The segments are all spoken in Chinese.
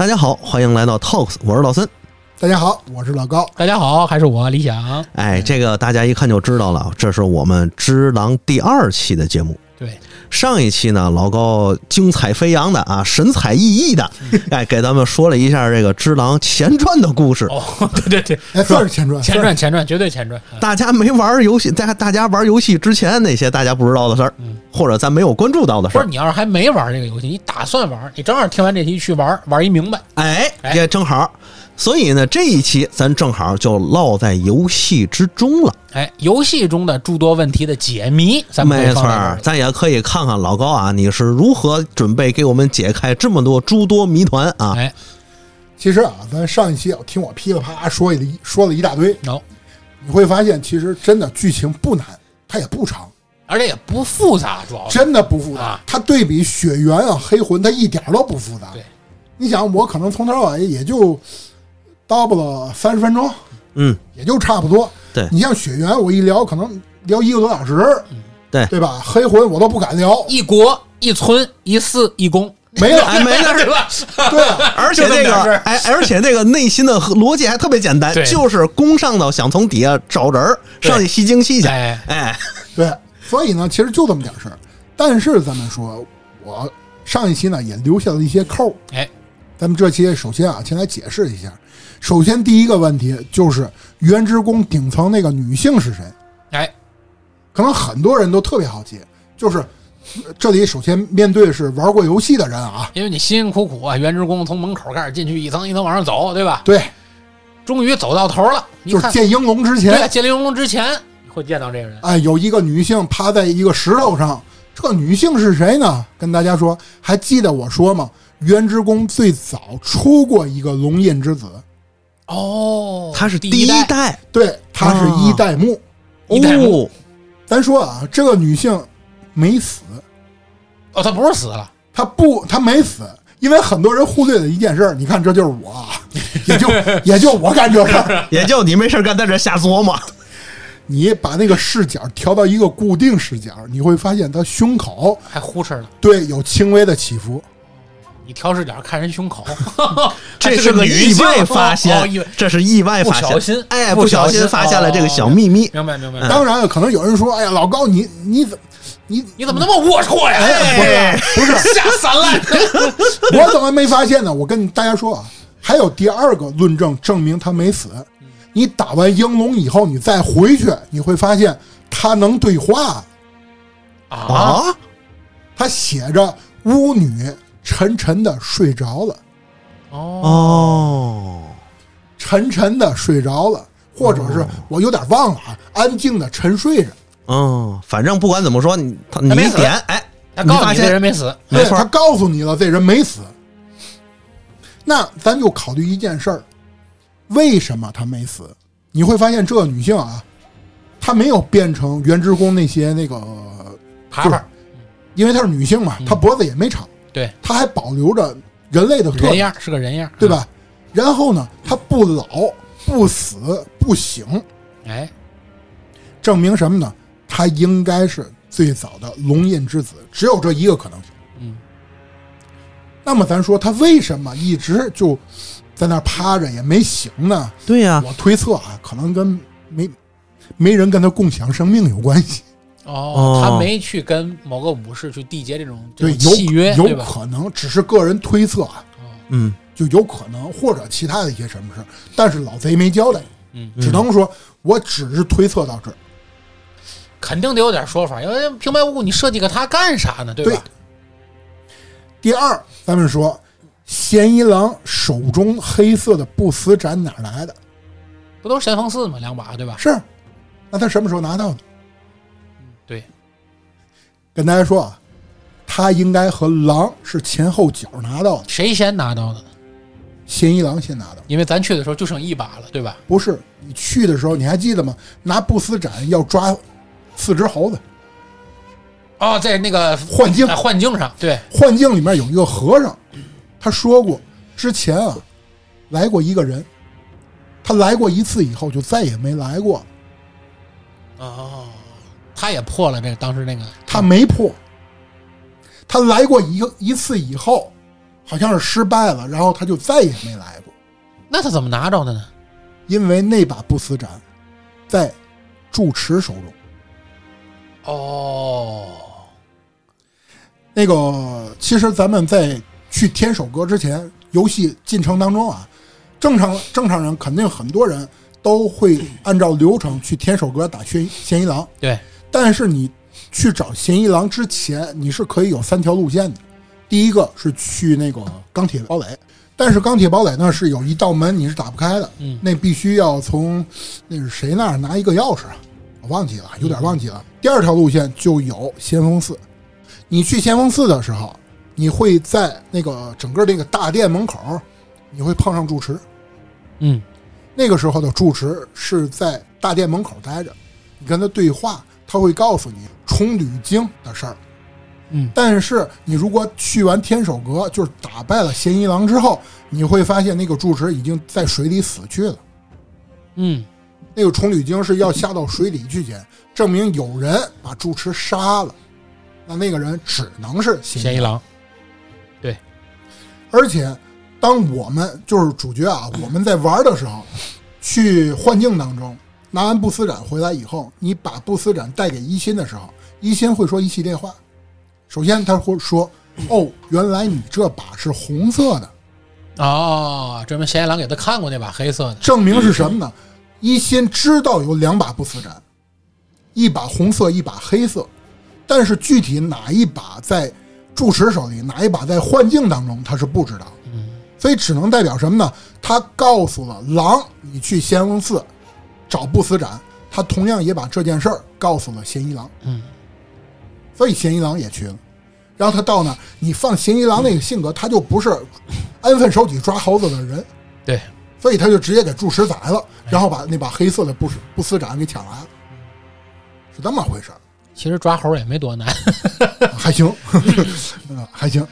大家好，欢迎来到 Talks，我是老森。大家好，我是老高。大家好，还是我李想。哎，这个大家一看就知道了，这是我们《只狼》第二期的节目。对，上一期呢，老高精彩飞扬的啊，神采奕奕的，哎，给咱们说了一下这个《只狼》前传的故事。哦，对对对，哎，算是前传，前传，前传，绝对前传。大家没玩游戏，在大家玩游戏之前那些大家不知道的事儿，或者咱没有关注到的事儿。不是，你要是还没玩这个游戏，你打算玩，你正好听完这期去玩，玩一明白。哎，也正好。所以呢，这一期咱正好就落在游戏之中了。哎，游戏中的诸多问题的解谜，咱们没错，咱也可以看看老高啊，你是如何准备给我们解开这么多诸多谜团啊？哎，其实啊，咱上一期听我噼里啪啦说一说了一大堆，有你会发现，其实真的剧情不难，它也不长，而且也不复杂，主要真的不复杂。它对比血缘啊、黑魂，它一点都不复杂。对，你想，我可能从头到尾也就。叨不了三十分钟，嗯，也就差不多。对你像雪原，我一聊可能聊一个多小时，对对吧？黑魂我都不敢聊，一国一村一寺一宫没了，没了 是吧？对，而且那个哎，而且那个内心的逻辑还特别简单，就是攻上头想从底下找人上去吸精气去，哎，对，所以呢，其实就这么点事儿。但是咱们说，我上一期呢也留下了一些扣，哎，咱们这期首先啊，先来解释一下。首先，第一个问题就是原之宫顶层那个女性是谁？哎，可能很多人都特别好奇。就是这里首先面对是玩过游戏的人啊，因为你辛辛苦苦啊，原之宫从门口开始进去，一层一层往上走，对吧？对，终于走到头了。就是见英龙之前，见英龙之前会见到这个人。哎，有一个女性趴在一个石头上，这女性是谁呢？跟大家说，还记得我说吗？原之宫最早出过一个龙印之子。哦，他是第一代，对，他是一代目，一代目。咱说啊，这个女性没死，哦，她不是死了，她不，她没死，因为很多人忽略了一件事你看，这就是我，也就也就我干这事 也就你没事干在这瞎琢磨。你把那个视角调到一个固定视角，你会发现她胸口还呼哧了，对，有轻微的起伏。你调视角看人胸口，这是个意外发现，这是意外发现，不小心，哎，不小心发现了这个小秘密。明白，明白。当然了，可能有人说：“哎呀，老高，你你怎你你怎么那么龌龊呀？”不是，不是，下三滥。我怎么没发现呢？我跟大家说啊，还有第二个论证证明他没死。你打完英龙以后，你再回去，你会发现他能对话啊，他写着巫女。沉沉的睡着了，哦，沉沉的睡着了，或者是我有点忘了啊，安静的沉睡着。嗯，反正不管怎么说，你他你点，哎，他告诉你这人没死，没错，他告诉你了，这人没死。那咱就考虑一件事儿，为什么他没死？你会发现这个女性啊，她没有变成原职工那些那个爬爬，因为她是女性嘛，她脖子也没长。对，他还保留着人类的人样，是个人样，对吧？然后呢，他不老、不死、不醒，哎，证明什么呢？他应该是最早的龙印之子，只有这一个可能性。嗯。那么咱说他为什么一直就在那趴着也没醒呢？对呀，我推测啊，可能跟没没人跟他共享生命有关系。哦，他没去跟某个武士去缔结这种对契约，有可能只是个人推测啊，嗯，就有可能或者其他的一些什么事但是老贼没交代，嗯，只能说我只是推测到这儿，肯定得有点说法，因为平白无故你设计个他干啥呢？对吧？第二，咱们说嫌疑狼手中黑色的不死斩哪来的？不都是神风四吗？两把对吧？是，那他什么时候拿到的？对，跟大家说啊，他应该和狼是前后脚拿到的。谁先拿到的？嫌疑狼先拿到，因为咱去的时候就剩一把了，对吧？不是，你去的时候你还记得吗？拿不死斩要抓四只猴子。哦，在那个幻境，幻境上，对，幻境里面有一个和尚，他说过，之前啊来过一个人，他来过一次以后就再也没来过。哦。他也破了这个当时那个，他没破。他来过一个一次以后，好像是失败了，然后他就再也没来过，那他怎么拿着的呢？因为那把不死斩在住持手中。哦，那个，其实咱们在去天守阁之前，游戏进程当中啊，正常正常人肯定很多人都会按照流程去天守阁打嫌嫌疑狼。对，但是你去找嫌疑狼之前，你是可以有三条路线的。第一个是去那个钢铁堡垒，但是钢铁堡垒呢是有一道门你是打不开的，嗯，那必须要从那是谁那儿拿一个钥匙啊？我忘记了，有点忘记了。第二条路线就有先锋寺，你去先锋寺的时候，你会在那个整个那个大殿门口，你会碰上住持，嗯，那个时候的住持是在大殿门口待着，你跟他对话，他会告诉你重铝经的事儿。嗯，但是你如果去完天守阁，就是打败了嫌疑狼之后，你会发现那个住持已经在水里死去了。嗯，那个重铝经是要下到水里去捡，证明有人把住持杀了，那那个人只能是嫌疑狼。对，而且当我们就是主角啊，我们在玩的时候，去幻境当中拿完不死斩回来以后，你把不死斩带给一心的时候，一心会说一系列话。首先他会说：“哦，原来你这把是红色的。”哦，证明嫌疑狼给他看过那把黑色的。证明是什么呢？一心知道有两把不死斩，一把红色，一把黑色，但是具体哪一把在住持手里，哪一把在幻境当中，他是不知道。嗯，所以只能代表什么呢？他告诉了狼，你去仙翁寺找不死斩，他同样也把这件事儿告诉了嫌疑狼。嗯，所以嫌疑狼也去了。然后他到那儿，你放嫌疑狼那个性格，他就不是安分守己抓猴子的人。对，所以他就直接给住持宰了，然后把那把黑色的不死不死斩给抢来了，是这么回事儿。其实抓猴也没多难，还行，嗯，还行。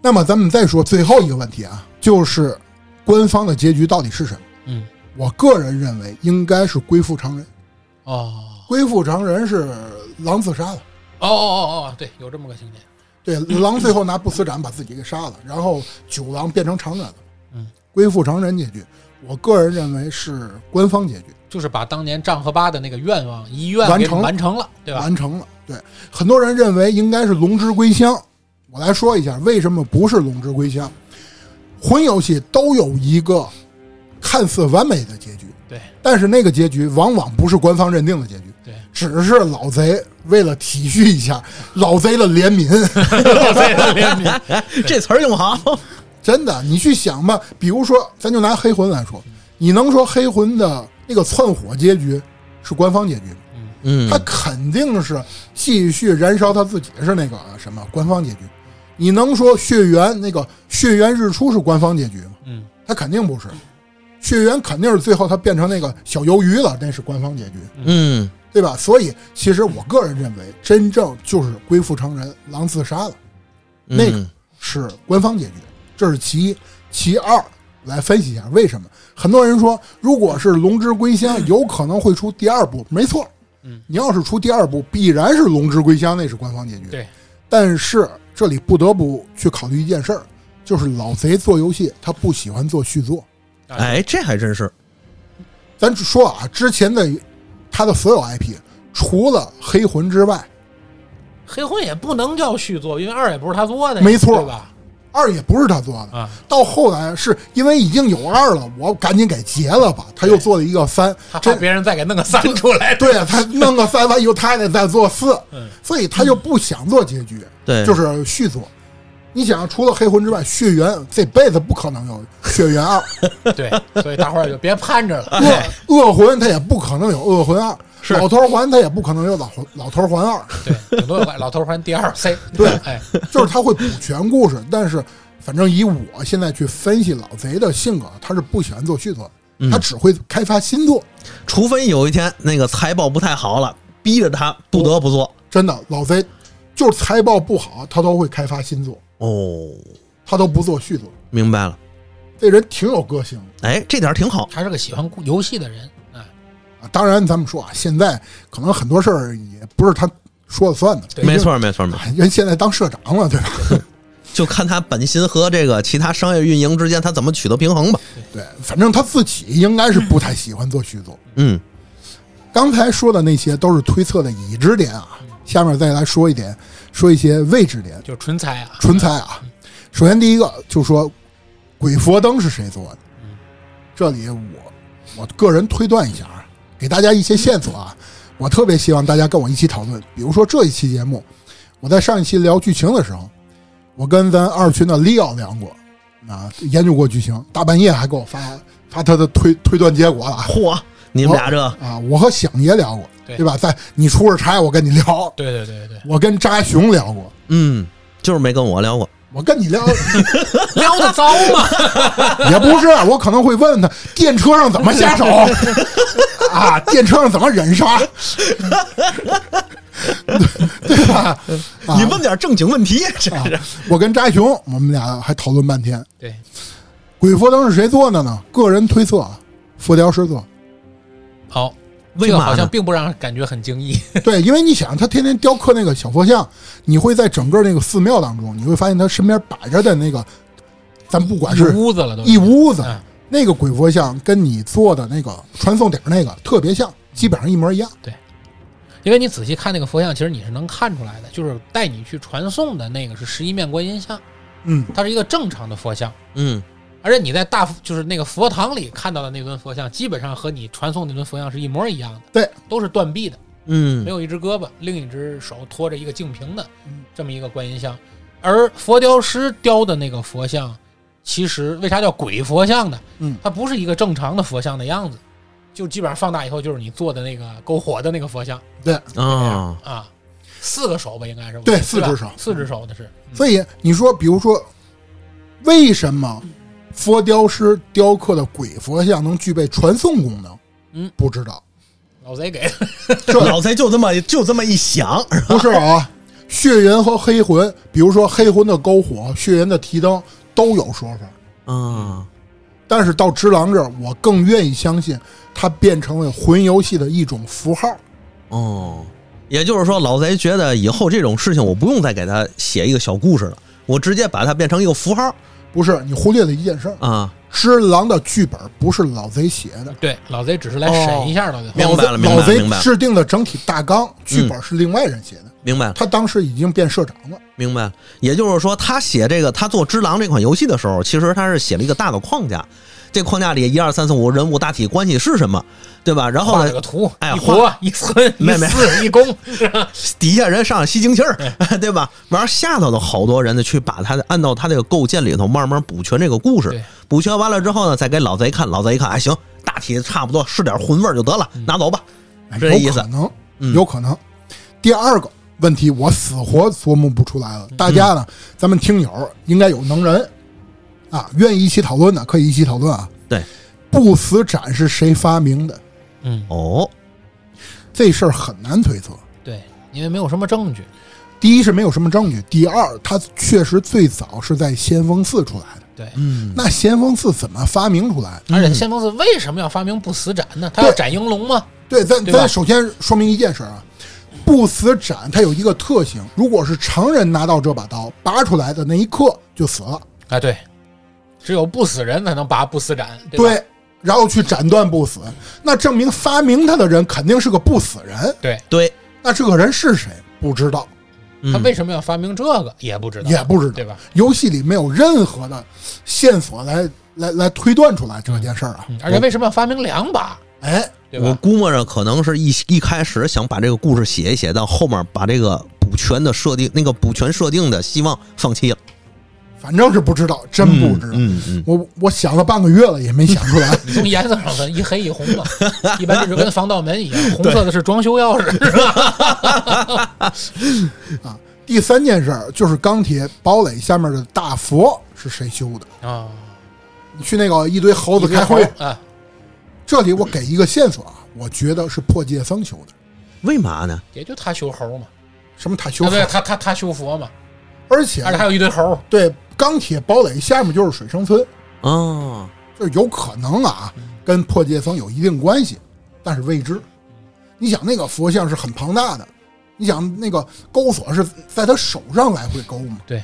那么咱们再说最后一个问题啊，就是官方的结局到底是什么？嗯，我个人认为应该是归附常人。哦，归附常人是狼自杀了。哦哦哦哦，对，有这么个情节。对，狼最后拿不死斩把自己给杀了，然后九郎变成常人了。嗯，归附常人结局，我个人认为是官方结局，就是把当年丈和八的那个愿望遗愿完成完成了，对吧？完成了。对，很多人认为应该是龙之归乡。我来说一下为什么不是龙之归乡。魂游戏都有一个看似完美的结局，对，但是那个结局往往不是官方认定的结局，对，只是老贼为了体恤一下老贼的怜悯。老贼的怜悯，这词儿用好。真的，你去想吧，比如说，咱就拿黑魂来说，你能说黑魂的那个窜火结局是官方结局吗？嗯他肯定是继续燃烧他自己是那个什么官方结局。你能说血缘那个血缘日出是官方结局吗？嗯，他肯定不是。血缘肯定是最后他变成那个小鱿鱼了，那是官方结局，嗯对吧？所以其实我个人认为，真正就是归附成人，狼自杀了，那个嗯是官方结局，这是其一。其二，来分析一下为什么很多人说，如果是龙之归乡，有可能会出第二部，没错。嗯，你要是出第二部，必然是龙之归乡，那是官方结局。对，但是这里不得不去考虑一件事儿，就是老贼做游戏，他不喜欢做续作。哎，这还真是。咱说啊，之前的他的所有 IP，除了黑魂之外，黑魂也不能叫续作，因为二也不是他做的，没错对吧？二也不是他做的。啊，到后来是因为已经有二了，我赶紧给结了吧。他又做了一个三，他怕这别人再给弄个三出来。对啊，他弄个三完以后，他还得再做四，嗯所以他就不想做结局，对，就是续作。你想，除了黑魂之外，血缘这辈子不可能有血缘二，对，所以大伙儿就别盼着了。恶恶魂他也不可能有恶魂二，老头环他也不可能有老老头环二，对，顶多有老头环第二 C。对哎，就是他会补全故事。但是，反正以我现在去分析老贼的性格，他是不喜欢做续作他只会开发新作。除非有一天那个财报不太好了，逼着他不得不做。真的，老贼就是财报不好，他都会开发新作，哦，他都不做续作。明白了。这人挺有个性的哎，这点儿挺好。他是个喜欢游戏的人。哎，啊。当然，咱们说啊，现在可能很多事儿也不是他说了算的，没错，没错，没错。哎人现在当社长了，对吧？就看他本心和这个其他商业运营之间他怎么取得平衡吧。对，反正他自己应该是不太喜欢做续作。嗯，刚才说的那些都是推测的已知点啊，下面再来说一点，说一些未知点，就纯猜啊，纯猜啊。首先第一个就说鬼佛灯是谁做的？这里我我个人推断一下啊，给大家一些线索啊。我特别希望大家跟我一起讨论，比如说这一期节目，我在上一期聊剧情的时候，我跟咱二群的 Leo 聊过，啊，研究过剧情，大半夜还给我发发他的推推断结果了。嚯，你们俩这啊，我和响爷聊过，对对吧？在你出着差，我跟你聊，对对对对，我跟扎熊聊过，嗯，就是没跟我聊过。我跟你聊 聊的糟吗，也不是，我可能会问他电车上怎么下手 啊，电车上怎么忍杀，对吧？啊你问点正经问题，这啊我跟扎熊，我们俩还讨论半天。对，鬼佛灯是谁做的呢？个人推测啊，佛雕师做。好，这个为嘛？好像并不让人感觉很惊异，对，因为你想，他天天雕刻那个小佛像，你会在整个那个寺庙当中，你会发现他身边摆着的那个，咱不管一是屋子了都一屋子嗯。那个鬼佛像，跟你做的那个传送点那个特别像，基本上一模一样。对。因为你仔细看那个佛像，其实你是能看出来的，就是带你去传送的那个是十一面观音像，嗯，它是一个正常的佛像，嗯而且你在大就是那个佛堂里看到的那尊佛像，基本上和你传送那尊佛像是一模一样的，对，都是断臂的，嗯。没有一只胳膊，另一只手托着一个净瓶的嗯。这么一个观音像，而佛雕师雕的那个佛像，其实为啥叫鬼佛像呢？嗯。它不是一个正常的佛像的样子，就基本上放大以后就是你做的那个篝火的那个佛像。对。啊，啊，四个手吧，应该是对四只手。四只手的是，所以你说，比如说，为什么佛雕师雕刻的鬼佛像能具备传送功能？嗯，不知道，老贼给的，这 老贼就这么就这么一想，不是啊。血云和黑魂，比如说黑魂的篝火、血云的提灯都有说法，嗯，但是到只狼这儿，我更愿意相信它变成了魂游戏的一种符号。哦，也就是说，老贼觉得以后这种事情我不用再给他写一个小故事了，我直接把它变成一个符号不是你忽略了一件事儿，啊。只狼的剧本不是老贼写的，对，老贼只是来审一下的、哦。明白了老贼明白了老贼制定的整体大纲，剧本是另外人写的，明白。了，他当时已经变社长了。明白。了。也就是说，他写这个，他做《只狼》这款游戏的时候，其实他是写了一个大的框架，这框架里一二三四五人物大体关系是什么，对吧？然后呢个，图，哎一活一村一没。没四一公，底下人上来吸精气儿，对。吧？完了下头的好多人呢，去把他按照他这个构建里头慢慢补全这个故事，补全完了之后呢，再给老贼看，老贼一看，哎行，大体差不多是点荤味儿就得了，拿走吧，这意思有可能，嗯。有可能。第二个问题，我死活琢磨不出来了。大家呢，咱们听友应该有能人啊，愿意一起讨论的可以一起讨论啊。对，不死斩是谁发明的？嗯，哦，这事儿很难推测。对，因为没有什么证据。第一是没有什么证据，第二它确实最早是在先锋寺出来的。对，嗯，那先锋寺怎么发明出来？而且先锋寺为什么要发明不死斩呢？他要斩应龙吗？对，咱咱首先说明一件事儿啊，不死斩它有一个特性，如果是常人拿到这把刀拔出来的那一刻就死了。啊，对，只有不死人才能拔不死斩，对然后去斩断不死，那证明发明它的人肯定是个不死人。对，对，那这个人是谁？不知道，嗯他为什么要发明这个也不知道，也不知道对吧？游戏里没有任何的线索来来来推断出来这件事儿啊。嗯而且为什么要发明两把，哎，我对吧？估摸着可能是一一开始想把这个故事写一写，到后面把这个补全的设定，那个补全设定的希望放弃了，反正是不知道，真不知道。嗯嗯，我我想了半个月了，也没想出来。你从颜色上分，一黑一红嘛，一般就是跟防盗门一样，红色的是装修钥匙，是吧？啊第三件事儿就是钢铁堡垒下面的大佛是谁修的？啊，你去那个一堆猴子开会，啊，这里我给一个线索啊，我觉得是破戒僧修的。为嘛呢？也就他修猴嘛，什么他修啊，对，他他他修佛嘛，而且而且还有一堆猴，对钢铁堡垒下面就是水生村，哦，就有可能啊，跟破戒僧有一定关系，但是未知。你想那个佛像是很庞大的，你想那个钩索是在他手上来回勾嘛？对，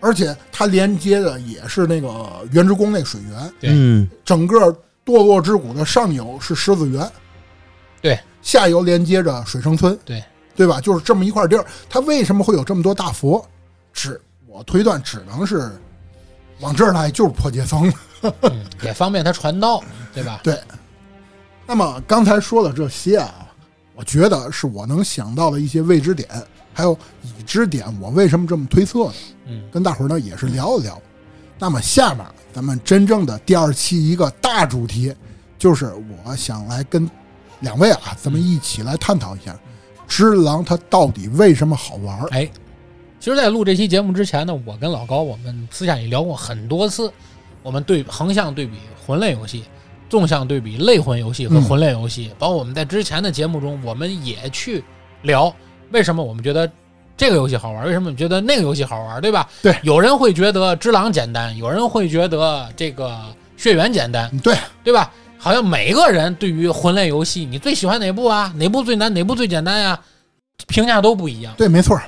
而且它连接的也是那个原之宫那水源，对。嗯。整个堕落之谷的上游是狮子园，对，下游连接着水生村，对对吧？就是这么一块地儿，它为什么会有这么多大佛？只我推断只能是往这儿来就是破戒僧。嗯，也方便他传道，对吧？对，那么刚才说的这些啊，我觉得是我能想到的一些未知点，还有已知点，我为什么这么推测呢，嗯，跟大伙儿呢也是聊一聊。那么下面咱们真正的第二期一个大主题，就是我想来跟两位啊，咱们一起来探讨一下，只狼它到底为什么好玩儿？哎，其实，在录这期节目之前呢，我跟老高我们私下里聊过很多次，我们对横向对比魂类游戏，纵向对比类魂游戏和魂类游戏，包括我们在之前的节目中，我们也去聊为什么我们觉得这个游戏好玩，为什么你觉得那个游戏好玩，对吧？对有人会觉得《只狼》简单，有人会觉得这个《血缘》简单，对，对吧？好像每个人对于魂类游戏，你最喜欢哪部啊？哪部最难？哪部最简单呀？评价都不一样。对，没错儿，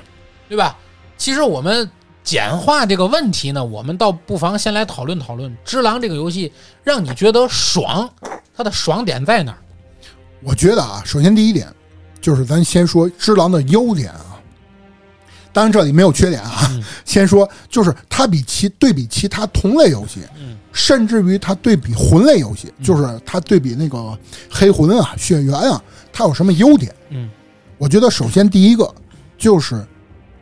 对吧？其实我们简化这个问题呢，我们倒不妨先来讨论讨论《只狼》这个游戏，让你觉得爽，它的爽点在哪儿？我觉得啊，首先第一点就是咱先说只狼的优点啊，当然这里没有缺点啊。嗯 先说就是它比其对比其他同类游戏，嗯甚至于它对比魂类游戏，就是它对比那个黑魂啊、血缘啊，它有什么优点？嗯我觉得首先第一个就是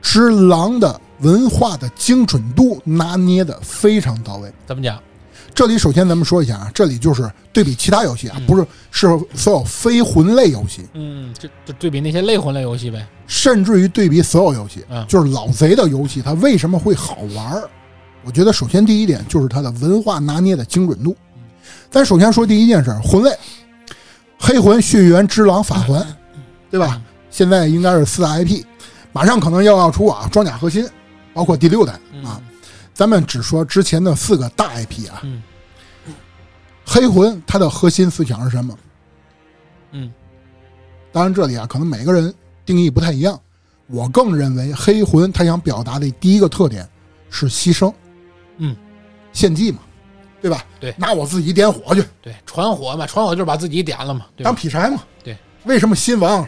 只狼的文化的精准度拿捏的非常到位。怎么讲？这里首先咱们说一下啊，这里就是对比其他游戏啊，嗯不是是所有非魂类游戏。嗯，这这对比那些类魂类游戏呗。甚至于对比所有游戏，嗯就是老贼的游戏，它为什么会好玩儿？我觉得首先第一点就是它的文化拿捏的精准度。咱首先说第一件事儿，魂类，黑魂、血缘、之狼、法环，对吧？现在应该是四大 IP，马上可能要要出啊，装甲核心，包括第六代嗯啊。咱们只说之前的四个大 IP 啊，嗯黑魂它的核心思想是什么？嗯当然，这里啊，可能每个人定义不太一样。我更认为黑魂他想表达的第一个特点是牺牲，嗯，献祭嘛，对吧？对拿我自己点火去对，传火嘛，传火就是把自己点了嘛，对当？劈柴嘛。对，为什么新王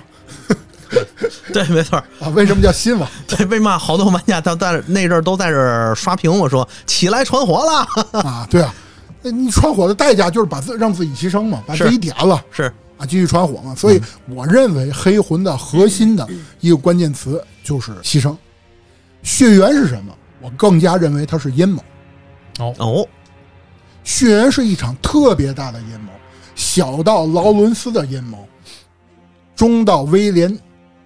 对，没错。啊？为什么叫新王？对，为嘛好多玩家都在那阵儿都在这儿刷屏？我说起来传火了，啊？对啊，那你穿火的代价就是把自让自己牺牲嘛，把自己点了是啊，继续穿火嘛。所以我认为黑魂的核心的一个关键词就是牺牲。血缘是什么？我更加认为它是阴谋。哦哦，血缘是一场特别大的阴谋，小到劳伦斯的阴谋，中到威廉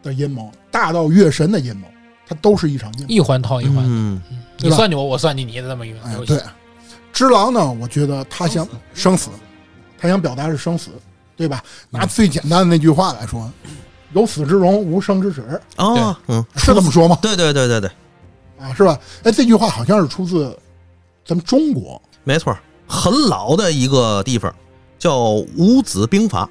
的阴谋，大到月神的阴谋，它都是一场阴谋。一环套一环，嗯，你算计我，我算计你的这么一个哎，游戏对。，只狼呢，我觉得他想生死，他想表达是生死，对吧？拿最简单的那句话来说，有死之荣，无生之耻，哦，嗯，是这么说吗？对对对对对，啊，是吧？哎，这句话好像是出自咱们中国，没错，很老的一个地方叫五子兵法。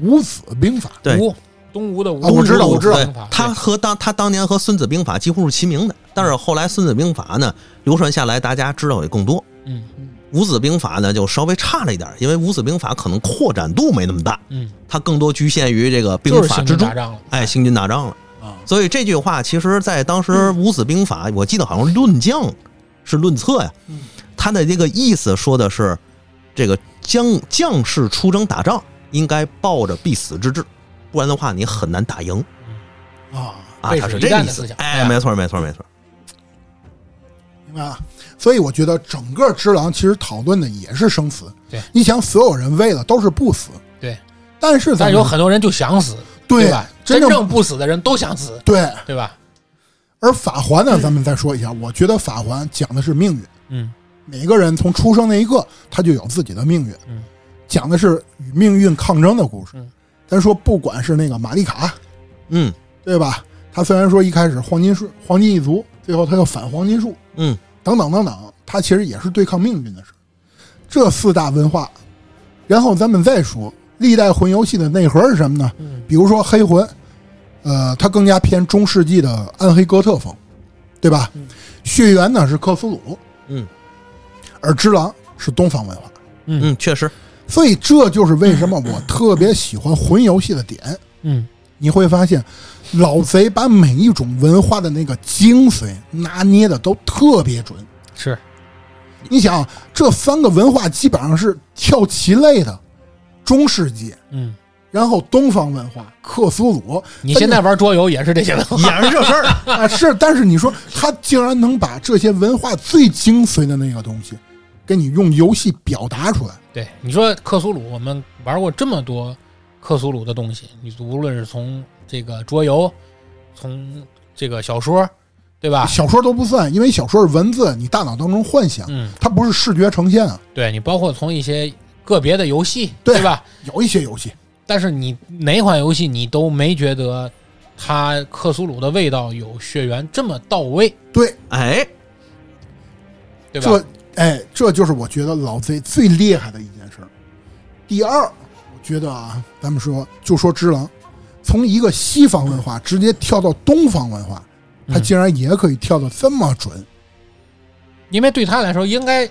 五子兵法。对吴东吴的吴，啊我知道我知道对兵法，他和当他当年和《孙子兵法》几乎是齐名的，但是后来《孙子兵法》呢流传下来，大家知道也更多。嗯五子兵法呢就稍微差了一点，因为五子兵法可能扩展度没那么大，嗯，它更多局限于这个兵法之中哎，行军打仗了。啊，所以这句话其实，在当时五子兵法，我记得好像论将是论策呀嗯，他的这个意思说的是，这个将将士出征打仗应该抱着必死之志，不然的话你很难打赢啊，啊。他是这个意思战的思想。哎，没错，没错，没错。明白了。所以我觉得整个只狼其实讨论的也是生死。对，你想，所有人为了都是不死，对，但是但有很多人就想死，对吧？真正真正不死的人都想死，对。对吧？而法环呢，咱们再说一下，我觉得法环讲的是命运，嗯每个人从出生那一刻他就有自己的命运，嗯讲的是与命运抗争的故事。嗯咱说，不管是那个玛丽卡，嗯对吧？他虽然说一开始黄金树黄金一族，最后他又反黄金树，嗯，等等等等，他其实也是对抗命运的事。这四大文化，然后咱们再说历代魂游戏的内核是什么呢？嗯比如说黑魂，呃，它更加偏中世纪的暗黑哥特风，对吧？血缘呢是克苏鲁，嗯而只狼是东方文化，嗯嗯，确实，所以这就是为什么我特别喜欢魂游戏的点。嗯你会发现，老贼把每一种文化的那个精髓拿捏的都特别准。是你想，这三个文化基本上是跳棋类的，中世纪，嗯，然后东方文化，克苏鲁。你现在玩桌游也是这些文化，也是这事儿。啊是，但是你说他竟然能把这些文化最精髓的那个东西，给你用游戏表达出来。对，你说克苏鲁，我们玩过这么多克苏鲁的东西，你无论是从这个桌游，从这个小说，对吧？小说都不算，因为小说是文字，你大脑当中幻想，嗯，它不是视觉呈现啊。对你包括从一些个别的游戏，对吧？有一些游戏，但是你哪款游戏你都没觉得它克苏鲁的味道有血缘这么到位，对，哎，对吧？这哎，这就是我觉得老贼最厉害的一件事儿。第二，我觉得啊，咱们说就说只狼，从一个西方文化直接跳到东方文化，他嗯竟然也可以跳的这么准。因为对他来说，应该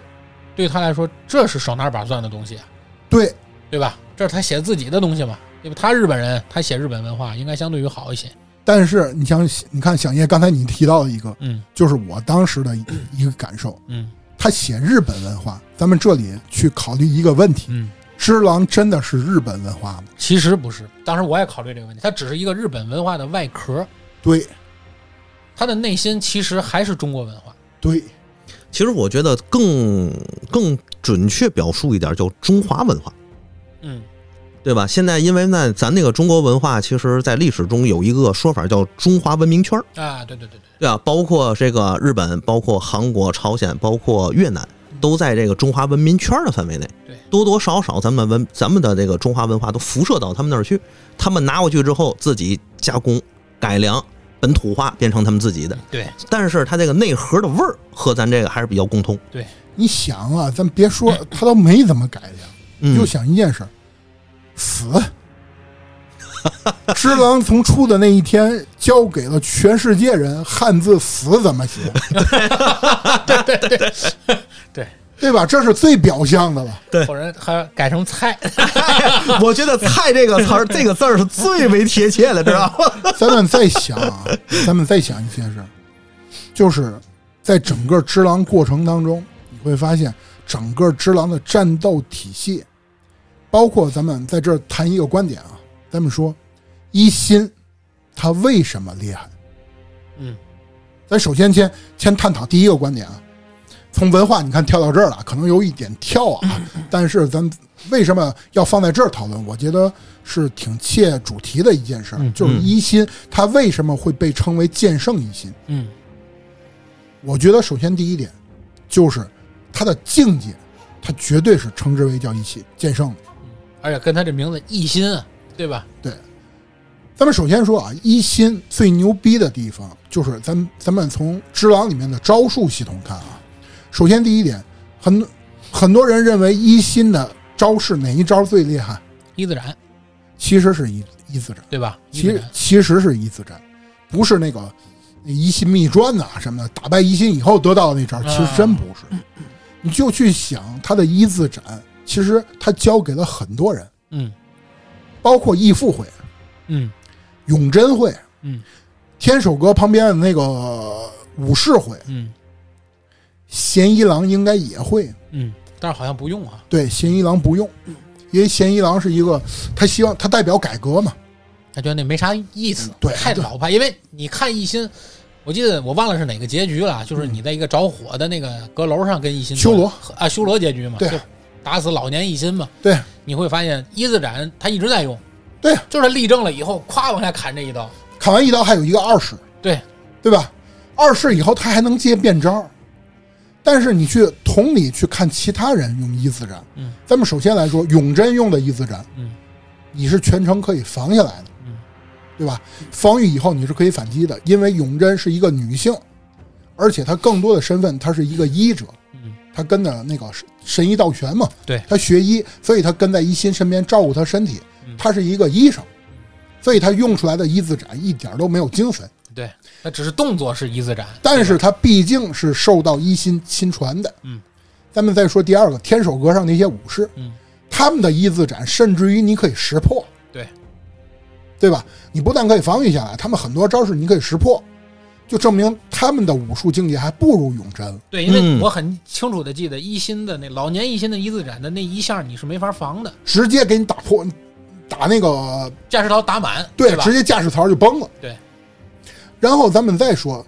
对他来说这是手拿把攥的东西啊，对，对吧？这是他写自己的东西嘛，因为？他日本人，他写日本文化应该相对于好一些。但是你像你看想叶刚才你提到的一个，嗯就是我当时的一一个感受。嗯他写日本文化，咱们这里去考虑一个问题：嗯，只狼真的是日本文化吗？其实不是，当时我也考虑这个问题，它只是一个日本文化的外壳，对。它的内心其实还是中国文化。对，其实我觉得更更准确表述一点，叫中华文化，嗯对吧？现在因为呢，咱那个中国文化，其实在历史中有一个说法叫中华文明圈，啊，对对对对，对啊？包括这个日本，包括韩国、朝鲜，包括越南，都在这个中华文明圈的范围内。对多多少少咱们文咱们的这个中华文化都辐射到他们那儿去，他们拿过去之后自己加工、改良、本土化，变成他们自己的。对但是它这个内核的味儿和咱这个还是比较共通。对，你想啊，咱别说 他都没怎么改良，嗯就，想一件事儿：死。只狼从出的那一天，教给了全世界人汉字“死”怎么写，对，对对对对吧？这是最表象的了。对或者还改成菜，我觉得“菜”这个词儿，这个字儿是最为贴切的，知道吗？咱们再想啊，咱们再想一件事儿，就是在整个只狼过程当中，你会发现整个只狼的战斗体系，包括咱们在这儿谈一个观点啊，咱们说一心他为什么厉害？嗯咱首先先先探讨第一个观点啊，从文化你看跳到这儿了，可能有一点跳啊，但是咱为什么要放在这儿讨论？我觉得是挺切主题的一件事就是一心他为什么会被称为剑圣一心？嗯我觉得首先第一点就是他的境界，他绝对是称之为叫一心剑圣的。而且跟他这名字一心啊，对吧？对咱们首先说啊，一心最牛逼的地方就是咱咱们从只狼里面的招数系统看啊，首先第一点，很很多人认为一心的招式哪一招最厉害？一字斩，其实是一一字斩，对吧？其实，其实是一字斩，不是那个一心秘传呐、什么的，打败一心以后得到的那招，其实真不是。你就去想他的一字斩，其实他教给了很多人，嗯包括义父会、嗯永贞会。嗯天守阁旁边的那个武士会，嗯贤一郎应该也会。嗯，但是好像不用啊，对，贤一郎不用，因为贤一郎是一个，他希望他代表改革嘛。他觉得那没啥意思，对对太老派。因为你看一心，我记得我忘了是哪个结局了，就是你在一个着火的那个阁楼上跟一心修罗啊，修罗结局嘛，对就打死老年一心嘛。对，你会发现一字斩他一直在用，对，就是立正了以后，咵往下砍这一刀，砍完一刀还有一个二式，对，对吧？二式以后他还能接变招，但是你去同理去看其他人用一字斩，嗯，咱们首先来说，永贞用的一字斩，嗯，你是全程可以防下来的，嗯，对吧？防御以后你是可以反击的，因为永贞是一个女性，而且她更多的身份她是一个医者，嗯，她跟着那个神神医道玄嘛，对。他学医，所以他跟在一心身边照顾他身体他，是一个医生，所以他用出来的一字斩一点都没有精神。对，他只是动作是一字斩，但是他毕竟是受到一心亲传的。嗯，咱们再说第二个，天守阁上那些武士，嗯，他们的一字斩，甚至于你可以识破，对，对吧？你不但可以防御下来，他们很多招式你可以识破，就证明他们的武术境界还不如永贞。对，因为嗯我很清楚的记得一心的那老年一心的一字斩的那一下你是没法防的，直接给你打破，打那个驾驶槽打满，对，吧直？接驾驶槽就崩了。对。然后咱们再说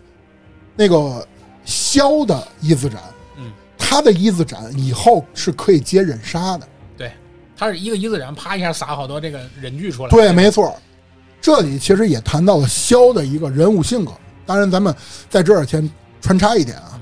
那个萧的一字斩，嗯，他的一字斩以后是可以接忍杀的。对，他是一个一字斩，啪一下撒好多这个忍具出来。对，没错。这里其实也谈到了萧的一个人物性格。当然，咱们在这儿先穿插一点啊，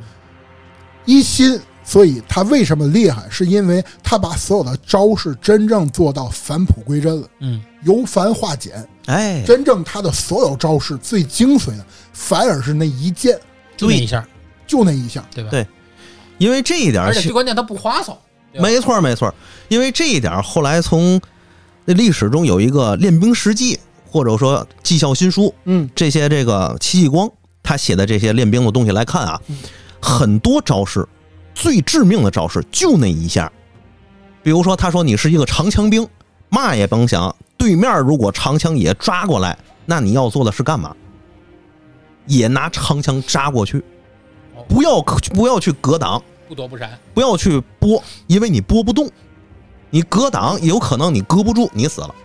一心，所以他为什么厉害，是因为他把所有的招式真正做到返璞归真了，嗯，由繁化简。哎，真正他的所有招式最精髓的，反而是那一剑，对就那一下，就那一下。对吧？对。因为这一点而且最关键他不花哨，没错没错，因为这一点后来从那历史中有一个练兵实记，或者说绩效新书嗯，这些这个戚继光他写的这些练兵的东西来看啊，嗯很多招式最致命的招式就那一下。比如说，他说你是一个长枪兵，嘛也甭想，对面如果长枪也抓过来，那你要做的是干嘛？也拿长枪扎过去哦，不要不要去格挡，不躲不闪。不要去拨，因为你拨不动，你格挡有可能你搁不住，你死了。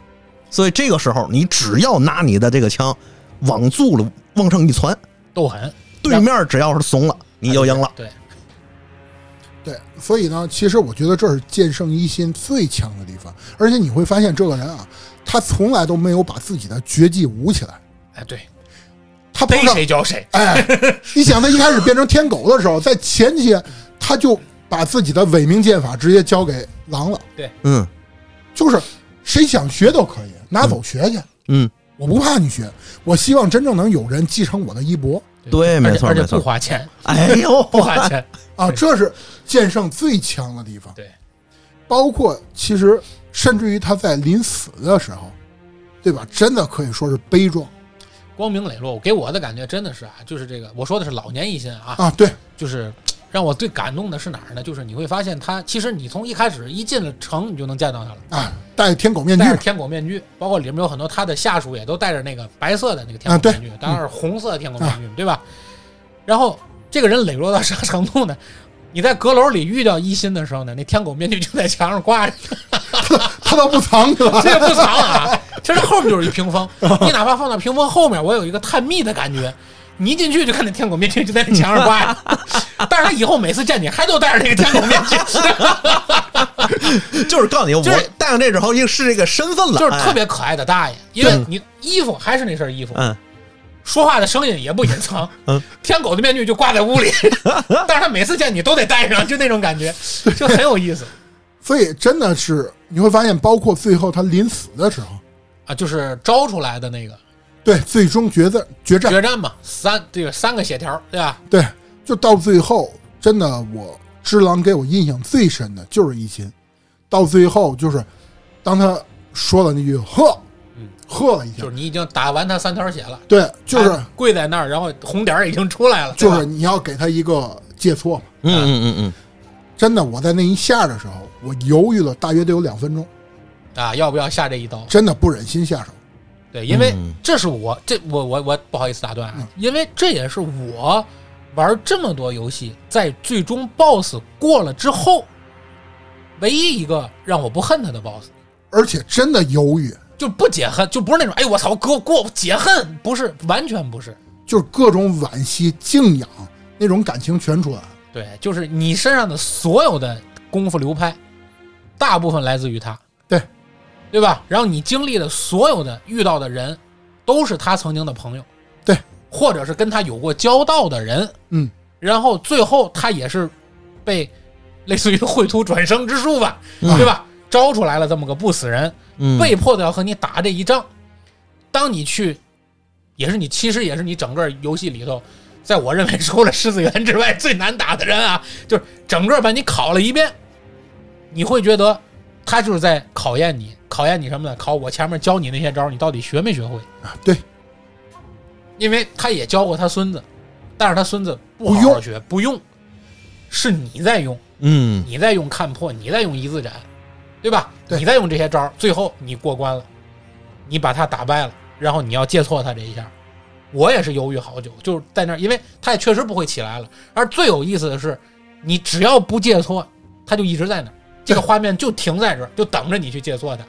所以这个时候，你只要拿你的这个枪往住了往上一传，斗狠，对面只要是怂了，你就赢了。对，对。所以呢，其实我觉得这是剑圣一心最强的地方。而且你会发现，这个人啊，他从来都没有把自己的绝技舞起来。哎对，他碰上逮谁教谁。哎，你想他一开始变成天狗的时候，在前期他就把自己的伪名剑法直接交给狼了，对嗯就是谁想学都可以拿走学去，嗯，我不怕你学，我希望真正能有人继承我的衣钵对没错而且不花钱，哎呦，不花钱。啊，这是剑圣最强的地方。对，包括其实甚至于他在临死的时候，对吧？真的可以说是悲壮光明磊落，给我的感觉真的是啊，就是这个，我说的是老年一心啊，啊，对，就是让我最感动的是哪儿呢？就是你会发现他，其实你从一开始一进了城，你就能见到他了，啊，戴天狗面具戴着天狗面具，包括里面有很多他的下属也都戴着那个白色的那个天狗面具，当然是红色的天狗面具，对吧？然后这个人磊落到啥程度呢？你在阁楼里遇到一心的时候呢，那天狗面具就在墙上挂着，他倒不藏去了。这也不藏啊，其实后面就是一屏风，你哪怕放到屏风后面，我有一个探秘的感觉。你一进去就看那天狗面具就在那墙上挂着，但是他以后每次见你还都戴着那个天狗面具，就是告诉你，我就是戴上这之后，已经是这个身份了，就是特哎别可爱的大爷。因为你衣服还是那身衣服，嗯。说话的声音也不隐藏，嗯，天狗的面具就挂在屋里，但是他每次见你都得戴上，就那种感觉，就很有意思。所以真的是你会发现，包括最后他临死的时候，啊。就是招出来的那个对，最终决战决战，决战嘛，三这个三个血条，对吧？对，就到最后，真的我只狼给我印象最深的就是一心，到最后就是当他说了那句“呵”，嗯，呵了一下就是，你已经打完他三条血了，对，就是他跪在那儿，然后红点儿已经出来了，就是你要给他一个借错嘛。嗯嗯嗯嗯，真的，我在那一下的时候，我犹豫了大约得有两分钟，啊，要不要下这一刀？真的不忍心下手。对，因为嗯。这是我这我我我不好意思打断啊嗯，因为这也是我玩这么多游戏，在最终 BOSS 过了之后，唯一一个让我不恨他的 BOSS，而且真的犹豫，就不解恨，就不是那种哎我操哥过解恨，不是完全不是，就是各种惋惜、敬仰那种感情全出来了。对，就是你身上的所有的功夫流派，大部分来自于他，对对吧？然后你经历的所有的遇到的人，都是他曾经的朋友，对，或者是跟他有过交道的人，嗯，然后最后他也是被类似于绘图转生之术吧，嗯。对吧？招出来了这么个不死人，嗯。被迫的要和你打这一仗。当你去，也是你其实也是你整个游戏里头，在我认为除了狮子园之外最难打的人啊，就是整个把你考了一遍，你会觉得他就是在考验你，考验你什么呢？考我前面教你那些招，你到底学没学会？啊，对，因为他也教过他孙子，但是他孙子不好好学，不用，是你在用，嗯，你在用看破，你在用一字斩，对吧？对你在用这些招儿，最后你过关了，你把他打败了，然后你要借错他这一下，我也是犹豫好久，就是在那儿，因为他也确实不会起来了。而最有意思的是，你只要不借错，他就一直在那儿，这个画面就停在这儿，就等着你去借错他，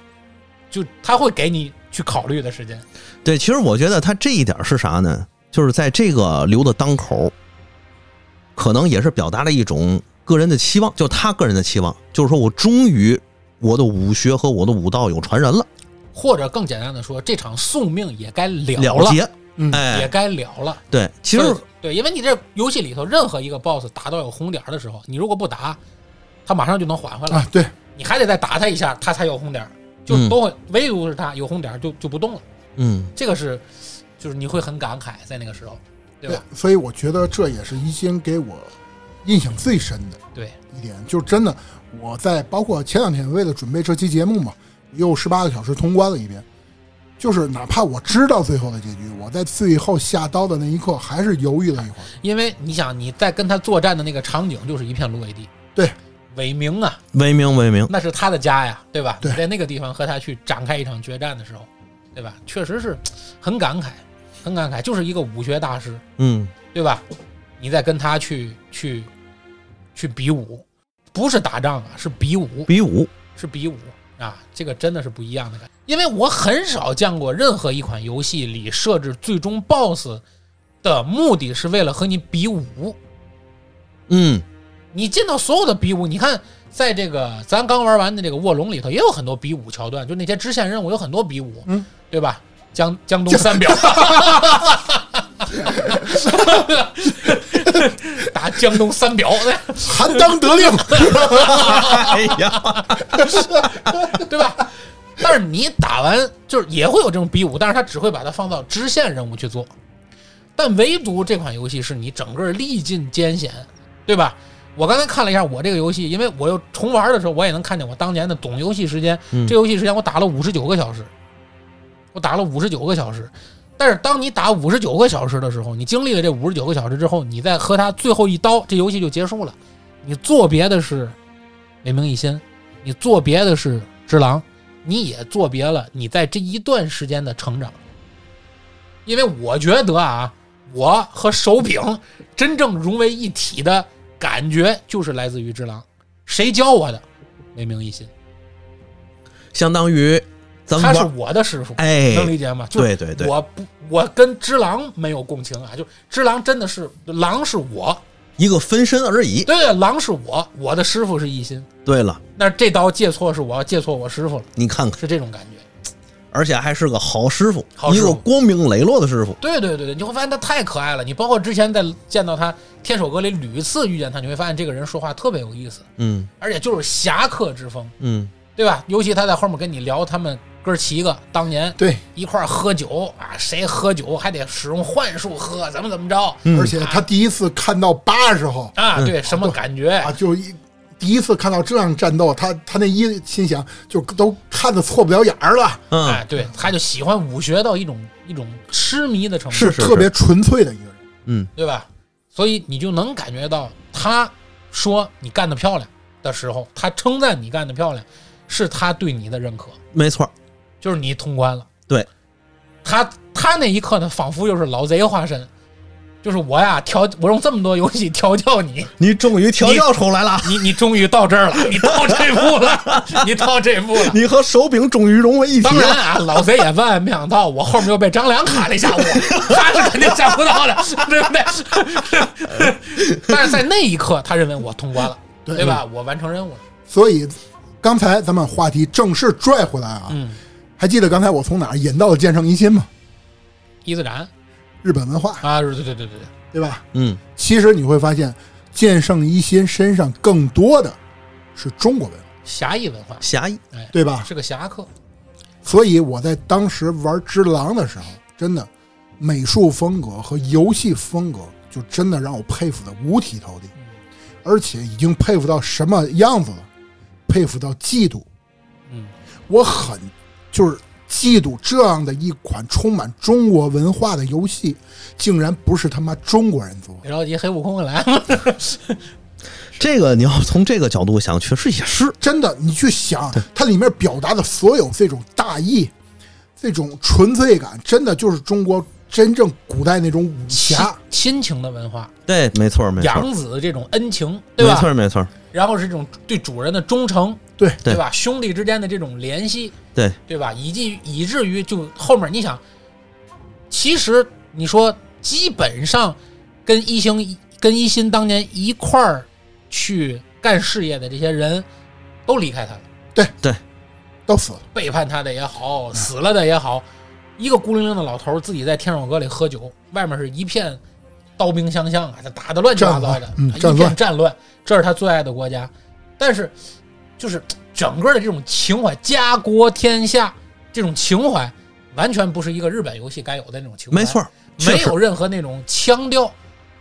就他会给你去考虑的时间。对，其实我觉得他这一点是啥呢？就是在这个留的当口，可能也是表达了一种个人的期望，就他个人的期望，就是说我终于我的武学和我的武道有传人了，或者更简单的说，这场宿命也该了了结，嗯也哎，该了了。对，其实对，因为你这游戏里头任何一个 BOSS 打到有红点儿的时候，你如果不打，他马上就能缓回来。啊，对，你还得再打他一下，他才有红点儿，就嗯都会，唯独是他有红点就就不动了。嗯，这个是，就是你会很感慨在那个时候，对吧？所以我觉得这也是一心给我印象最深的对，一点，就真的我在包括前两天为了准备这期节目嘛，又十八个小时通关了一遍，就是哪怕我知道最后的结局，我在最后下刀的那一刻还是犹豫了一会儿。因为你想你在跟他作战的那个场景就是一片芦苇地，对，伟明啊，伟明伟明，那是他的家呀，对吧？对你在那个地方和他去展开一场决战的时候，对吧？确实是很感慨，很感慨，就是一个武学大师，嗯，对吧？你在跟他去去去比武，不是打仗啊，是比武，比武，是比武啊，这个真的是不一样的感觉。因为我很少见过任何一款游戏里设置最终 BOSS 的目的是为了和你比武。嗯，你见到所有的比武，你看，在这个咱刚玩完的这个卧龙里头，也有很多比武桥段，就那些支线任务有很多比武，嗯，对吧？江江东三表，打江东三表，韩当得令，哎呀，对吧？但是你打完就是也会有这种比武，但是他只会把它放到支线任务去做。但唯独这款游戏是你整个历尽艰险，对吧？我刚才看了一下我这个游戏，因为我又重玩的时候，我也能看见我当年的懂游戏时间。嗯这游戏时间我打了五十九个小时，我打了五十九个小时。但是当你打五十九个小时的时候，你经历了这五十九个小时之后，你再和他最后一刀，这游戏就结束了。你做别的是为名一心，你做别的是只狼，你也做别了你在这一段时间的成长。因为我觉得啊，我和手柄真正融为一体的感觉，就是来自于只狼。谁教我的？为名一心，相当于咱们他是，我的师傅。哎，能理解吗？就对对对，我不，我跟只狼没有共情啊，就只狼真的是狼是我，一个分身而已。对对，狼是我，我的师傅是一心，对了，那这刀借错是我借错我师傅了，你看看，是这种感觉。而且还是个好师傅，好师傅一个光明磊落的师傅。对对对对，你会发现他太可爱了。你包括之前在见到他《天守阁》里屡次遇见他，你会发现这个人说话特别有意思，嗯而且就是侠客之风，嗯，对吧？尤其他在后面跟你聊他们哥儿七个当年对，一块儿喝酒啊，谁喝酒还得使用幻术喝，怎么怎么着嗯而且他第一次看到八时候啊？对，什么感觉？啊，就一第一次看到这样战斗，他他那一心想就都看的错不了眼儿了，哎，嗯，对，他就喜欢武学到一种一种痴迷的程度，是是特别纯粹的一个人。嗯，对吧？所以你就能感觉到，他说你干得漂亮的时候，他称赞你干得漂亮，是他对你的认可，没错，就是你通关了。对，他他那一刻呢，仿佛又是老贼化身，就是我呀调，我用这么多游戏调教你，你终于调教出来了，你你终于到这儿了，你到这步了，你到这步了。你和手柄终于融为一体。当然啊，老贼也万万没想到，我后面又被张良卡了一下午，他是肯定想不到的，对不对？但是在那一刻，他认为我通关了，对对吧？我完成任务了。所以刚才咱们话题正式拽回来啊，嗯，还记得刚才我从哪儿引到了剑圣一心吗？一字斩日本文化，啊，对对对对对，对吧？嗯，其实你会发现，剑圣一心身上更多的是中国文化，侠义文化，侠义，哎，对吧？是个侠客。所以我在当时玩《只狼》的时候，真的美术风格和游戏风格就真的让我佩服的五体投地，而且已经佩服到什么样子了？佩服到嫉妒。嗯，我很就是嫉妒这样的一款充满中国文化的游戏，竟然不是他妈中国人做的。别着急，黑悟空会来了。这个你要从这个角度想，确实也是。真的，你去想，它里面表达的所有这种大义，这种纯粹感，真的就是中国真正古代那种武亲侠。亲情的文化，对，没错，没错，养子这种恩情，对吧？没错，没错，然后是这种对主人的忠诚，对对。对吧？兄弟之间的这种联系，对，对吧？以及以至于就后面你想，其实你说基本上跟一星跟一心当年一块儿去干事业的这些人，都离开他了，对。对。都死了，背叛他的也好，死了的也好，一个孤零零的老头儿自己在天守阁里喝酒，外面是一片刀兵相向啊，他打的乱七八糟的，一片战乱，这是他最爱的国家，但是就是整个的这种情怀，家国天下这种情怀，完全不是一个日本游戏该有的那种情怀，没错，没有任何那种腔调，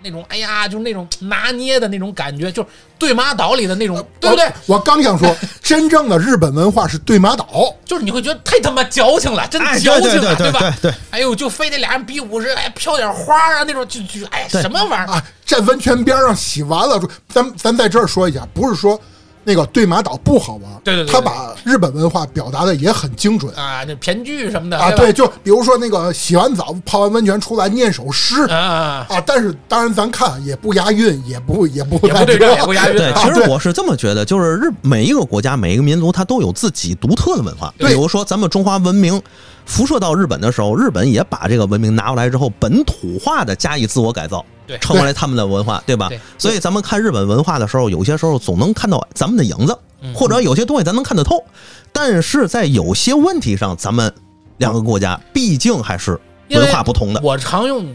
那种哎呀，就是那种拿捏的那种感觉，就是对马岛里的那种，对不对？我？我刚想说，真正的日本文化是对马岛，就是你会觉得太他妈矫情了，真哎，矫情了，对对对对吧？对对，哎呦，就非得俩人比武时，哎，飘点花啊那种，就就哎什么玩意儿？啊，站温泉边上洗完了，咱咱在这儿说一下，不是说那个对马岛不好玩，对对对对他把日本文化表达的也很精准啊，那偏剧什么的啊，对，就比如说那个洗完澡泡完温泉出来念首诗啊啊，啊，但是当然咱看也不押韵，也不也不也不对，也不押韵对，啊。其实我是这么觉得，就是日每一个国家、每一个民族，它都有自己独特的文化。比如说，咱们中华文明辐射到日本的时候，日本也把这个文明拿过来之后，本土化的加以自我改造，对成为了他们的文化，对吧对？所以咱们看日本文化的时候，有些时候总能看到咱们的影子，嗯或者有些东西咱能看得透，但是在有些问题上，咱们两个国家毕竟还是文化不同的。我常用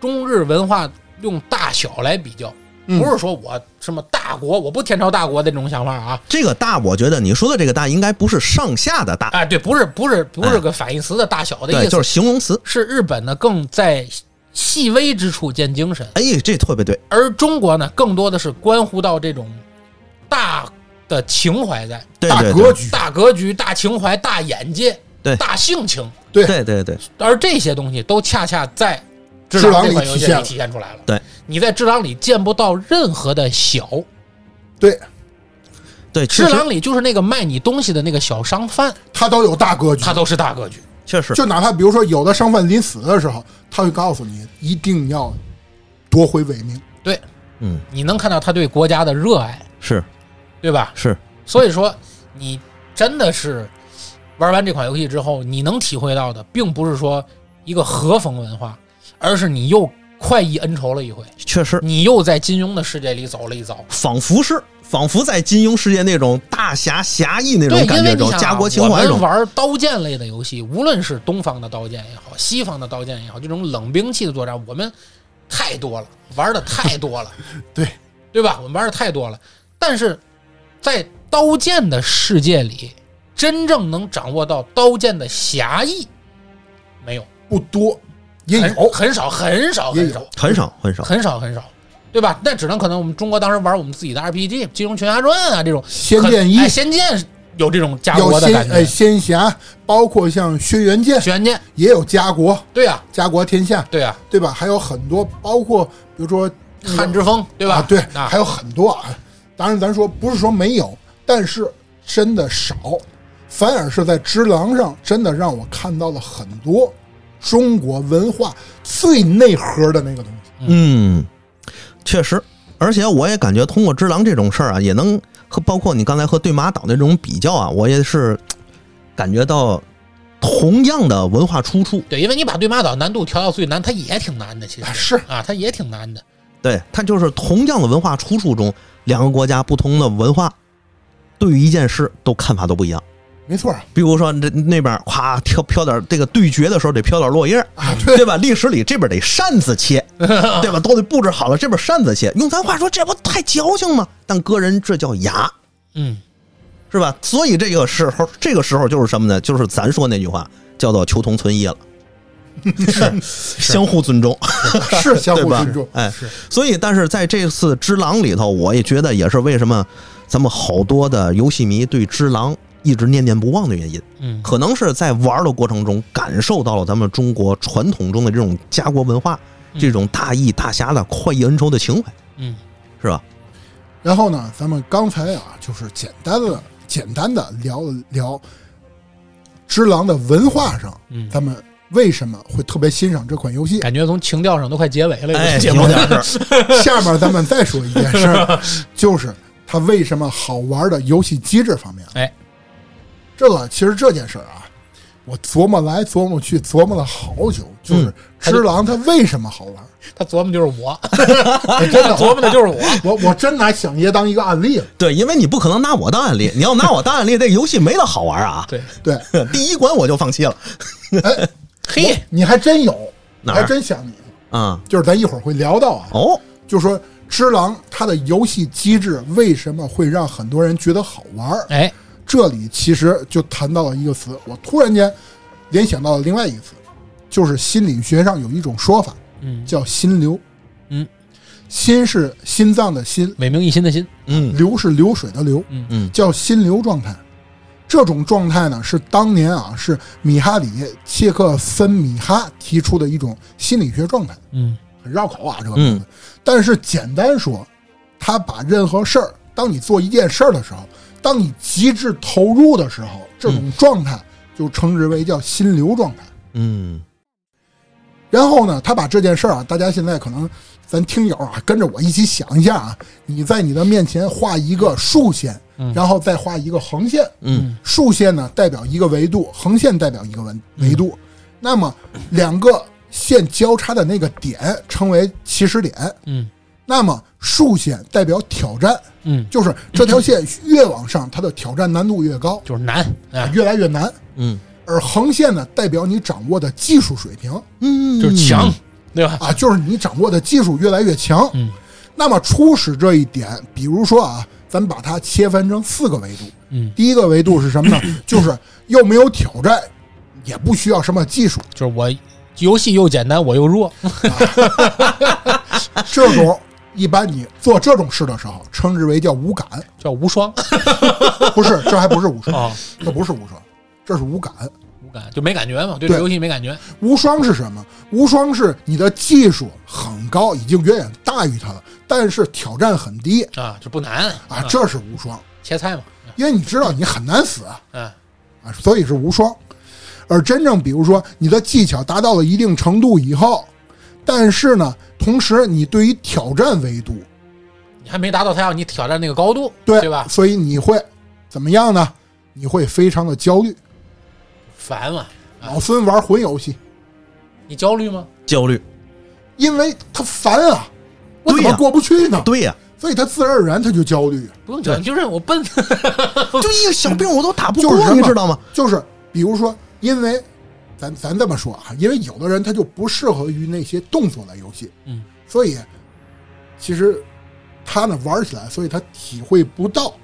中日文化用大小来比较，嗯不是说我什么大国，我不天朝大国的这种想法啊。这个大，我觉得你说的这个大，应该不是上下的大，哎，对，不是不是不是个反义词的大小的意对，思，就是形容词。是日本呢更在细微之处见精神，哎，这特别对。而中国呢更多的是关乎到这种大的情怀在，大对对对。格局，大格局、大情怀、大眼界、对。大性情，对。对对对，而这些东西都恰恰在《只只狼里这款游戏里体现体现出来了。对，你在《智狼》里见不到任何的小，对。对，《只确实狼》里就是那个卖你东西的那个小商贩，他都有大格局。他。都是大格局。确实，就哪怕比如说有的商贩临死的时候，他会告诉你一定要夺回伪名。对，嗯，你能看到他对国家的热爱，是。对吧？是，所以说，你真的是玩完这款游戏之后，你能体会到的，并不是说一个和风文化，而是你又快意恩仇了一回，确实，你又在金庸的世界里走了一遭。仿佛是仿佛在金庸世界那种大侠侠义那，种感觉你想啊家国情怀中，我们玩刀剑类的游戏，无论是东方的刀剑也好，西方的刀剑也好，这种冷兵器的作战，我们太多了，玩的太多了，对。对吧？我们玩的太多了，但是在刀剑的世界里，真正能掌握到刀剑的侠义，没有，不多，也很有，很少，很少，很少，很少很少。很少，很少。对吧？那只能可能我们中国当时玩我们自己的 RPG《金庸群侠传》啊，这种仙剑一哎，仙剑有这种家国的感觉。仙哎仙侠，包括像轩辕剑轩辕剑，也有家国，对呀、家国天下，对呀、对吧？还有很多，包括比如说汉之风，对吧？啊，对，啊还有很多啊。当然，咱说不是说没有，但是真的少，反而是在只狼上，真的让我看到了很多中国文化最内核的那个东西。嗯，确实，而且我也感觉通过只狼这种事儿啊，也能和包括你刚才和对马岛的这种比较啊，我也是感觉到同样的文化出处。对，因为你把对马岛难度调到最难，它也挺难的，其实啊是啊，它也挺难的。对，它就是同样的文化出处中，两个国家不同的文化，对于一件事都看法都不一样。没错啊，比如说这那边咵飘飘点这个对决的时候得飘点落叶啊对对吧？历史里这边得扇子切，对吧？都得布置好了，这边扇子切。用咱话说，这不太矫情吗？但个人这叫雅，嗯，是吧？所以这个时候，这个时候就是什么呢？就是咱说那句话，叫做求同存异了，是相互尊重。是 相互尊重？。哎是，所以，但是在这次《只狼》里头，我也觉得也是为什么咱们好多的游戏迷对《只狼》一直念念不忘的原因。嗯可能是在玩的过程中感受到了咱们中国传统中的这种家国文化，嗯这种大义大侠的快意恩仇的情怀，嗯是吧？然后呢，咱们刚才啊，就是简单的、简单的聊了聊只狼的文化上，嗯，咱们为什么会特别欣赏这款游戏？感觉从情调上都快结尾了，哎，这节目有点是，下面咱们再说一件事儿，就是它为什么好玩的游戏机制方面。哎，这个其实这件事儿啊，我琢磨来琢磨去，琢磨了好久，就是只狼它为什么好玩？他琢磨就是我，哎真的，琢磨的就是我。我我真拿想爷当一个案例了。对，因为你不可能拿我当案例，你要拿我当案例，这个游戏没得好玩啊。对，对，第一关我就放弃了。哎，嘿，你还真有，哪还真想你，啊、就是咱一会儿会聊到啊，哦，就说只狼它的游戏机制为什么会让很多人觉得好玩儿？哎，这里其实就谈到了一个词，我突然间联想到了另外一个词，就是心理学上有一种说法嗯，叫心流。嗯，心是心脏的心，美名一心的心，嗯。流是流水的流，嗯。嗯。叫心流状态。这种状态呢，是当年啊，是米哈里切克森米哈提出的一种心理学状态，嗯。很绕口啊，这个名字。但是简单说，他把任何事儿，当你做一件事儿的时候，当你极致投入的时候，这种状态就称之为叫心流状态。嗯然后呢，他把这件事儿啊，大家现在可能咱听友啊，跟着我一起想一下啊，你在你的面前画一个竖线，嗯然后再画一个横线。嗯竖线呢代表一个维度，横线代表一个维维度。那么两个线交叉的那个点称为起始点。嗯那么竖线代表挑战，嗯，就是这条线越往上，它的挑战难度越高，就是难啊，越来越难。嗯而横线呢，代表你掌握的技术水平嗯，就是强，对吧？啊，就是你掌握的技术越来越强。嗯那么初始这一点，比如说啊，咱把它切分成四个维度。嗯，第一个维度是什么呢？就是又没有挑战，也不需要什么技术，就是我游戏又简单，我又弱，这种一般你做这种事的时候，称之为叫无感，叫无双。不是，这还不是无双，啊，这不是无双，这是无感。无感就没感觉嘛，对。游戏没感觉。无双是什么？无双是你的技术很高，已经远远大于他了，但是挑战很低。啊，这不难。啊，这是无双，切菜嘛，因为你知道你很难死啊，嗯啊，所以是无双。而真正比如说你的技巧达到了一定程度以后，但是呢，同时你对于挑战维度，你还没达到他要你挑战那个高度，对对吧？所以你会怎么样呢？你会非常的焦虑。烦嘛，啊老孙玩魂游戏，你焦虑吗？焦虑，因为他烦啊，我怎么过不去呢？对呀、所以他自然而然他就焦虑。不用焦虑，就认我笨。就一个小病我都打不过，就是你知道吗？就是比如说，因为咱咱这么说啊，因为有的人他就不适合于那些动作类游戏，嗯，所以其实他呢玩起来，所以他体会不到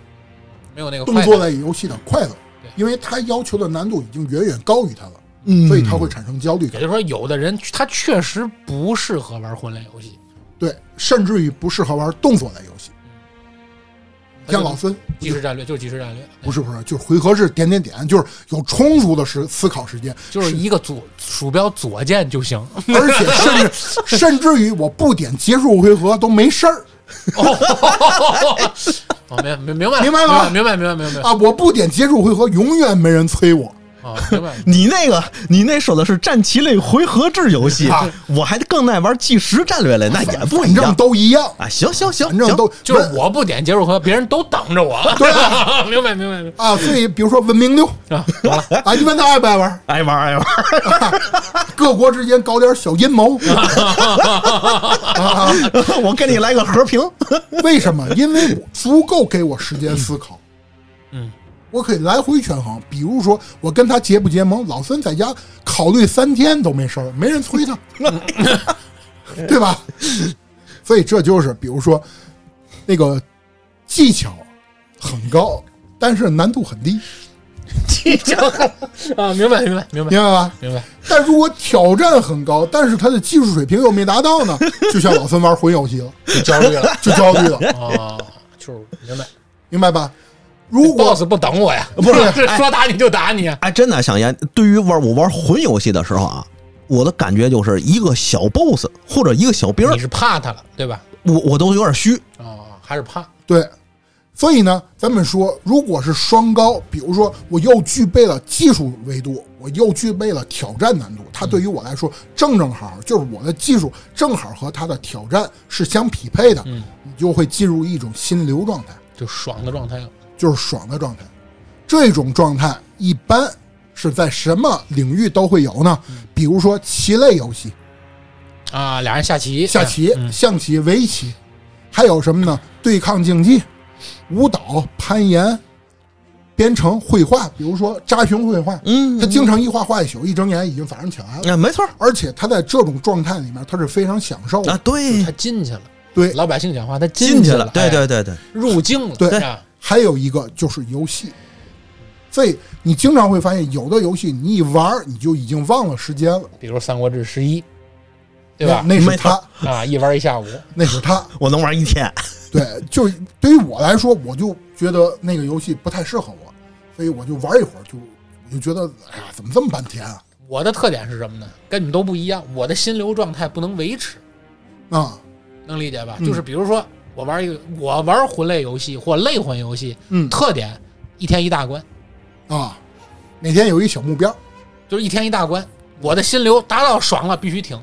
没有那个动作类游戏的快乐对，因为他要求的难度已经远远高于他了，嗯所以他会产生焦虑感。也就是说，有的人他确实不适合玩魂类游戏，对，甚至于不适合玩动作类游戏。像老孙，即时战略就是即时战略，不是不是，就是回合制点点点，就是有充足的时思考时间，就是一个左鼠标左键就行。而且甚至 甚至于我不点结束回合都没事儿哦，明明明白明白了吗明白明白明白明白啊！我不点结束回合，永远没人催我。啊，明白。你那个，你那说的是战棋类回合制游戏，啊我还更爱玩计时战略类，那也不一反正样都一样，啊！行行行，行反正都就是我不点结束和，别人都等着我。对 明白明白明白啊。所以比如说文明六啊，懂了。啊，你问他爱不爱玩？爱玩爱玩，各国之间搞点小阴谋啊？我给你来个和平。为什么？因为我足够给我时间思考。嗯，我可以来回权衡。比如说，我跟他结不结盟，老孙在家考虑三天都没事儿，没人催他，对吧？所以这就是，比如说那个技巧很高，但是难度很低，技巧啊，明白明白明白明白吧？明白。但如果挑战很高，但是他的技术水平又没达到呢，就像老孙玩魂游戏了，就焦虑了就焦虑了，啊，就是明白。明白吧？如果 boss 不等我呀，不是 是说打你就打你啊。哎，真的，想言，对于玩我玩魂游戏的时候啊，我的感觉就是一个小 boss 或者一个小兵你，是怕他了，对吧？我我都有点虚。哦，还是怕。对，所以呢，咱们说，如果是双高，比如说我又具备了技术维度，我又具备了挑战难度，它对于我来说正正好，就是我的技术正好和它的挑战是相匹配的，嗯你就会进入一种心流状态，就爽的状态了。就是爽的状态。这种状态一般是在什么领域都会有呢？比如说棋类游戏，啊，俩人下棋，下棋、嗯象棋、围棋，还有什么呢？对抗竞技、舞蹈、攀岩、编程、绘画，比如说扎熊绘画，嗯，他经常一画画一宿，一睁眼已经早上起来了。啊，没错而且他在这种状态里面，他是非常享受的。啊，对他，进去了。对，老百姓讲话，他进去了，对哎对对对，入境了，对啊还有一个就是游戏，所以你经常会发现，有的游戏你一玩儿，你就已经忘了时间了，比如《三国志十一》，对吧？那那是他，啊，一玩一下午，那是他。我能玩一天。对，就对于我来说，我就觉得那个游戏不太适合我，所以我就玩一会儿，就我就觉得，哎呀，怎么这么半天啊？我的特点是什么呢？跟你们都不一样，我的心流状态不能维持，啊，能理解吧？嗯就是比如说，我玩一个，我玩魂类游戏或类魂游戏，嗯特点一天一大关，啊，每天有一小目标就是一天一大关，我的心流达到爽了必须停，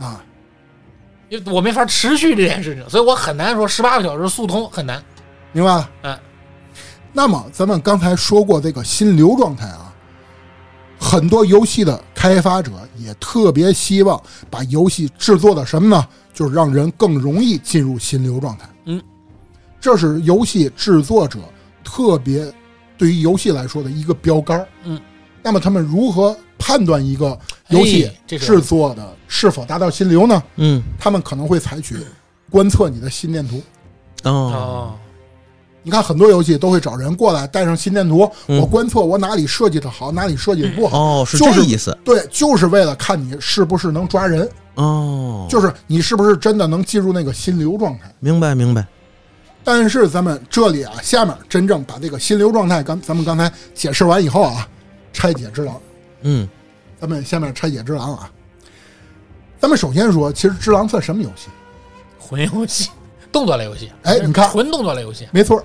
啊，因为我没法持续这件事情，所以我很难说十八个小时速通很难。明白了？嗯，那么咱们刚才说过这个心流状态啊，很多游戏的开发者也特别希望把游戏制作的什么呢？就是让人更容易进入心流状态。嗯，这是游戏制作者特别对于游戏来说的一个标杆儿。嗯，那么他们如何判断一个游戏制作的是否达到心流呢？嗯，他们可能会采取观测你的心电图。哦，哦，你看很多游戏都会找人过来带上心电图，嗯我观测我哪里设计的好，哪里设计的不好。哦，是就是这意思。对，就是为了看你是不是能抓人，哦，就是你是不是真的能进入那个心流状态。明白明白。但是咱们这里啊，下面真正把这个心流状态，刚咱们刚才解释完以后啊，拆解之狼，嗯，咱们下面拆解之狼啊。咱们首先说，其实之狼算什么游戏？魂游戏，动作类游戏。哎你看魂动作类游戏，没错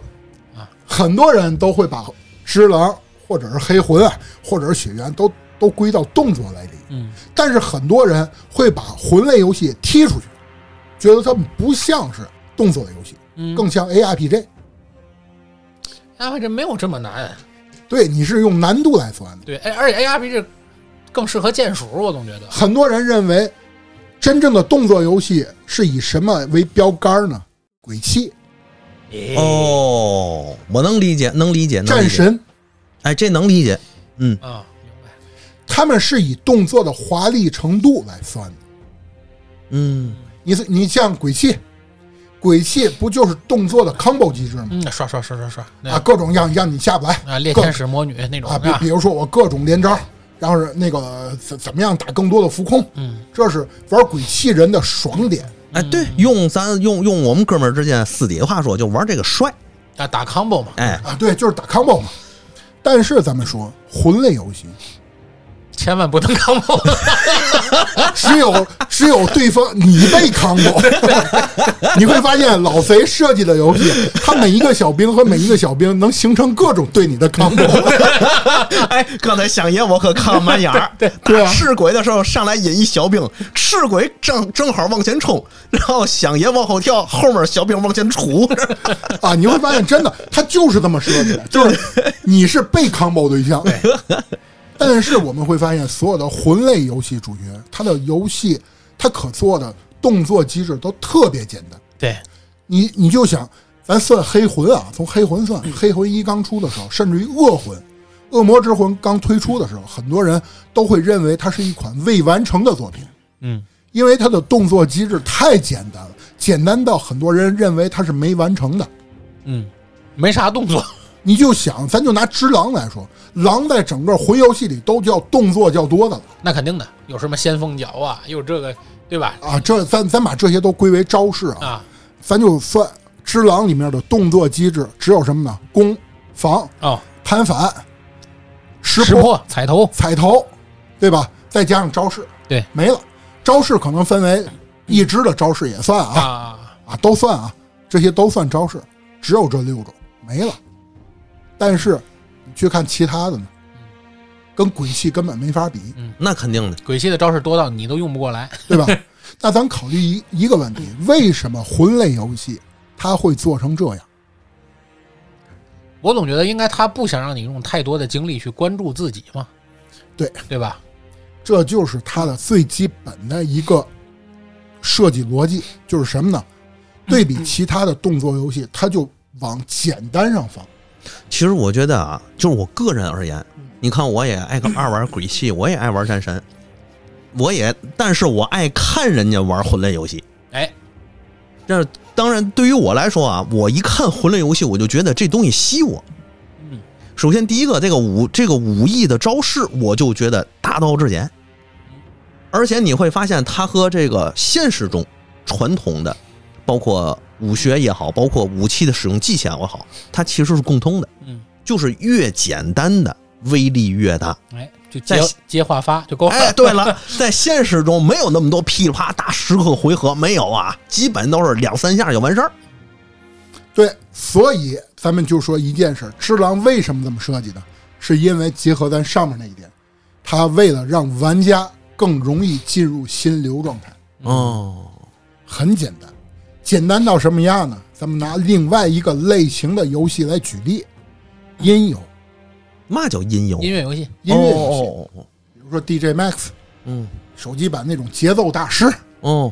啊，很多人都会把之狼或者是黑魂啊，或者是血缘都都归到动作类里。嗯，但是很多人会把魂类游戏踢出去，觉得他们不像是动作类游戏，嗯更像 ARPG。啊，这没有这么难。对，你是用难度来算的。对，哎，而且 ARPG 更适合键鼠，我总觉得。很多人认为，真正的动作游戏是以什么为标杆呢？鬼泣、哦，我能理解，能理解，能理解。战神，哎，这能理解。嗯，啊，明白。他们是以动作的华丽程度来算的。嗯，你你像鬼泣，鬼泣不就是动作的 combo 机制吗？嗯，刷刷刷刷刷，啊，各种让让你下不来啊，猎各天使魔女那种啊，比啊比，如说我各种连招，然后是那个怎怎么样打更多的浮空，嗯，这是玩鬼泣人的爽点。哎，对，用咱用用我们哥们儿之间私底下话说，就玩这个帅。啊，打 combo 嘛，哎，啊，对，就是打 combo 嘛。但是咱们说魂类游戏，千万不能 combo。只有只有对方你被 combo，你会发现老贼设计的游戏，他每一个小兵和每一个小兵能形成各种对你的 combo。哎，刚才香爷我可看了满眼儿。对对赤鬼的时候上来引一小兵，赤鬼正正好往前冲，然后香爷往后跳，后面小兵往前杵。啊，你会发现真的，他就是这么设计的，就是你是被 combo 对象。但是我们会发现，所有的魂类游戏主角，他的游戏他可做的动作机制都特别简单。对，你你就想，咱算黑魂啊，从黑魂算，黑魂一刚出的时候，甚至于恶魂、恶魔之魂刚推出的时候，很多人都会认为它是一款未完成的作品，嗯，因为它的动作机制太简单了，简单到很多人认为它是没完成的。嗯，没啥动作，你就想，咱就拿只狼来说，狼在整个魂游戏里都叫动作较多的了那肯定的，有什么先锋脚啊，有这个，对吧？啊。这咱咱把这些都归为招式啊，啊，咱就算只狼里面的动作机制只有什么呢？攻、防、哦，弹反、识识破、踩头，踩头，对吧？再加上招式，对，没了。招式可能分为一支的招式也算啊啊，啊，都算啊，这些都算招式，只有这六种没了。但是你去看其他的呢，跟鬼泣根本没法比，那肯定的。鬼泣的招式多到你都用不过来。对吧？那咱考虑一一个问题：为什么魂类游戏它会做成这样？我总觉得应该他不想让你用太多的精力去关注自己嘛，对对吧？这就是它的最基本的一个设计逻辑，就是什么呢？对比其他的动作游戏，它就往简单上放。其实我觉得啊，就是我个人而言，你看我也爱个爱玩鬼泣，我也爱玩战神，我也，但是我爱看人家玩魂类游戏。哎，这当然对于我来说啊，我一看魂类游戏，我就觉得这东西吸我。嗯，首先第一个，这个武这个武艺的招式，我就觉得大道至简，而且你会发现它和这个现实中传统的，包括武学也好，包括武器的使用技巧也好，它其实是共通的，嗯，就是越简单的威力越大。哎，就在接接话发就够了。哎，对了，在现实中没有那么多噼里啪啦打十个回合，没有啊，基本都是两三下就完事儿。对，所以咱们就说一件事：只狼为什么这么设计的？是因为结合咱上面那一点，他为了让玩家更容易进入心流状态。哦，很简单，简单到什么样呢？咱们拿另外一个类型的游戏来举例，音游、嘛叫音游？音乐游戏，音乐游戏，哦哦哦比如说 DJ Max 嗯。手机版那种节奏大师，哦，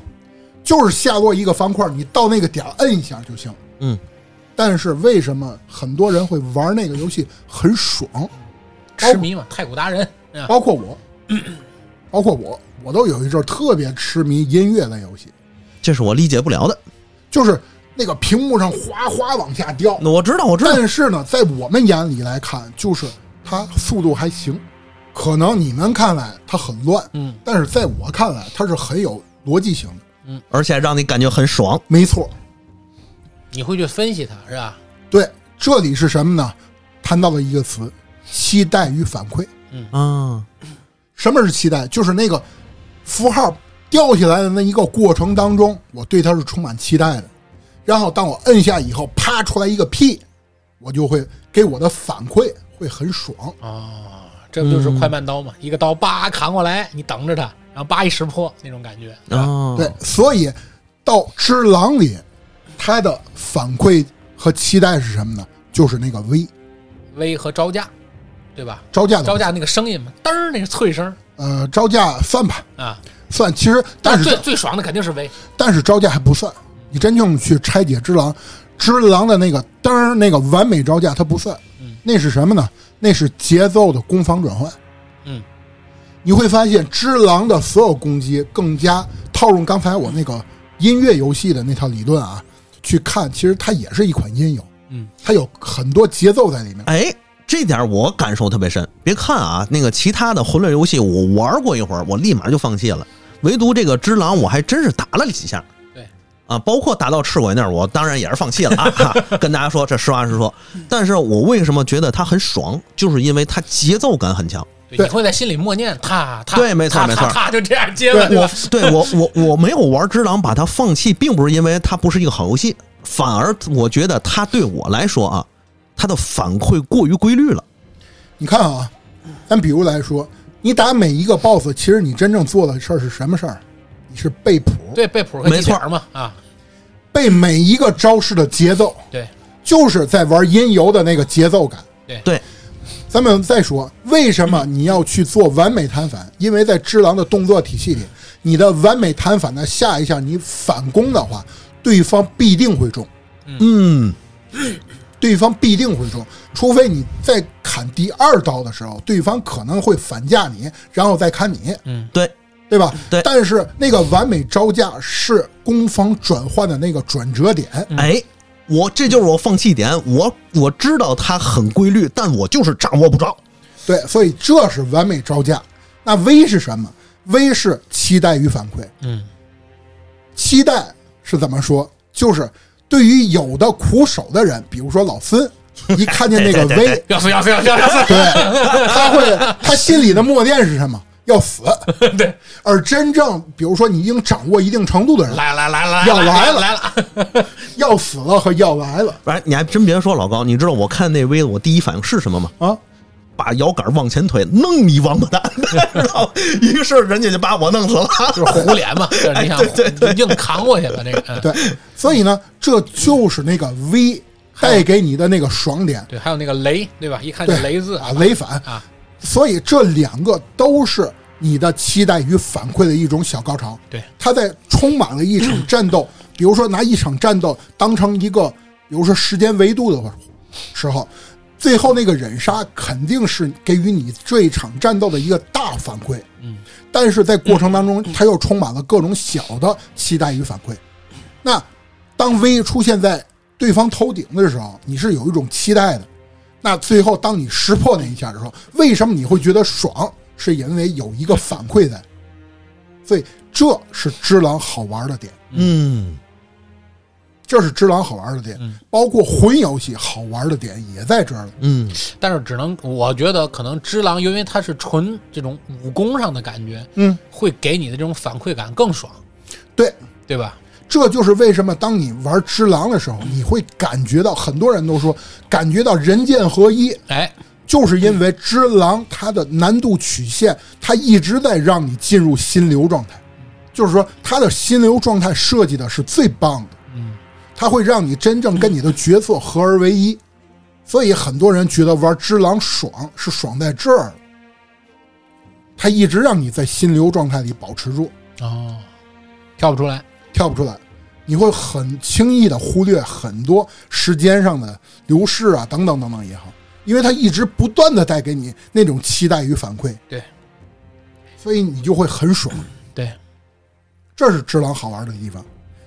就是下落一个方块，你到那个点儿摁一下就行。嗯，但是为什么很多人会玩那个游戏很爽？痴迷嘛，太古达人啊，包括我，包括我，我都有一阵儿特别痴迷音乐类游戏，这是我理解不了的。就是那个屏幕上哗哗往下掉。那我知道，我知道。但是呢，在我们眼里来看，就是它速度还行，可能你们看来它很乱，嗯，但是在我看来，它是很有逻辑性的。嗯而且让你感觉很爽。没错，你会去分析它是吧？对，这里是什么呢？谈到了一个词：期待与反馈。啊，什么是期待？就是那个符号掉下来的那一个过程当中，我对它是充满期待的。然后当我摁下以后，啪出来一个屁，我就会给我的反馈会很爽。啊，这不就是快慢刀嘛？一个刀叭砍过来，你等着它，然后叭一识破那种感觉。啊哦，对，所以到《只狼》里，它的反馈和期待是什么呢？就是那个 V 威和招架，对吧？招架招架那个声音嘛，嘚儿那个脆声呃招架算吧，啊。算。其实但是最最爽的肯定是威，但是招架还不算。你真正去拆解只狼，只狼的那个噔儿那个完美招架它不算，嗯那是什么呢？那是节奏的攻防转换。嗯，你会发现只狼的所有攻击更加套用刚才我那个音乐游戏的那套理论啊，去看，其实它也是一款音游，嗯，它有很多节奏在里面。哎，这点我感受特别深。别看啊，那个其他的魂类游戏我玩过一会儿，我立马就放弃了。唯独这个只狼，我还真是打了几下。对啊，包括打到赤鬼那儿，我当然也是放弃了啊。哈 跟大家说，这实话实说。但是我为什么觉得它很爽，就是因为它节奏感很强。对，你会在心里默念他他，对没错没错他他就这样接了，对我？对我我我没有玩只狼把它放弃，并不是因为它不是一个好游戏，反而我觉得它对我来说啊，它的反馈过于规律了。你看啊，咱比如来说，你打每一个 BOSS，其实你真正做的事儿是什么事儿？你是背谱，对，背谱和没错嘛啊，背每一个招式的节奏，对。就是在玩音游的那个节奏感。对，咱们再说，为什么你要去做完美弹反？因为在只狼的动作体系里，你的完美弹反的下一下你反攻的话，对方必定会中，嗯，对方必定会中，除非你在砍第二刀的时候，对方可能会反架你，然后再砍你，嗯对，对吧？对但是那个完美招架是攻防转换的那个转折点，哎，我这就是我放弃点。我我知道它很规律，但我就是掌握不着。对，所以这是完美招架。那 V 是什么？V 是期待与反馈。嗯，期待是怎么说？就是对于有的苦手的人，比如说老孙，一看见那个对对对 V，要死要死要死要死！对，他会他心里的默念是什么？要死。对，而真正比如说你已经掌握一定程度的人，来来来来，要来了来了！要死了和要来了不然你还真别说，老高，你知道我看那 V 我第一反应是什么吗？啊！把摇杆往前推，弄你王八蛋！于是人家就把我弄死了。就是糊脸嘛，就是你想硬扛过去了这个。嗯对，所以呢，这就是那个 V 带给你的那个爽点对，还有那个雷，对吧？一看就对雷字啊，雷反啊。所以这两个都是你的期待与反馈的一种小高潮。对，它在充满了一场战斗，比如说拿一场战斗当成一个，比如说时间维度的时候，最后那个忍杀肯定是给予你这一场战斗的一个大反馈。嗯，但是在过程当中，它又充满了各种小的期待与反馈。那当 V 出现在对方头顶的时候，你是有一种期待的。那最后当你识破那一下的时候，为什么你会觉得爽？是因为有一个反馈在，所以这是只狼好玩的点，嗯，这是只狼好玩的点。嗯。包括魂游戏好玩的点也在这儿了。嗯，但是只能我觉得可能只狼，因为它是纯这种武功上的感觉，嗯，会给你的这种反馈感更爽，对，对吧？这就是为什么当你玩只狼的时候，你会感觉到很多人都说感觉到人剑合一，哎，就是因为只狼它的难度曲线，它一直在让你进入心流状态，就是说它的心流状态设计的是最棒的，嗯，它会让你真正跟你的角色合而为一，所以很多人觉得玩只狼爽是爽在这儿，它一直让你在心流状态里保持住，哦，跳不出来，跳不出来，你会很轻易的忽略很多时间上的流逝啊，等等等等也好，因为它一直不断的带给你那种期待与反馈，对，所以你就会很爽，对，这是只狼好玩的地方。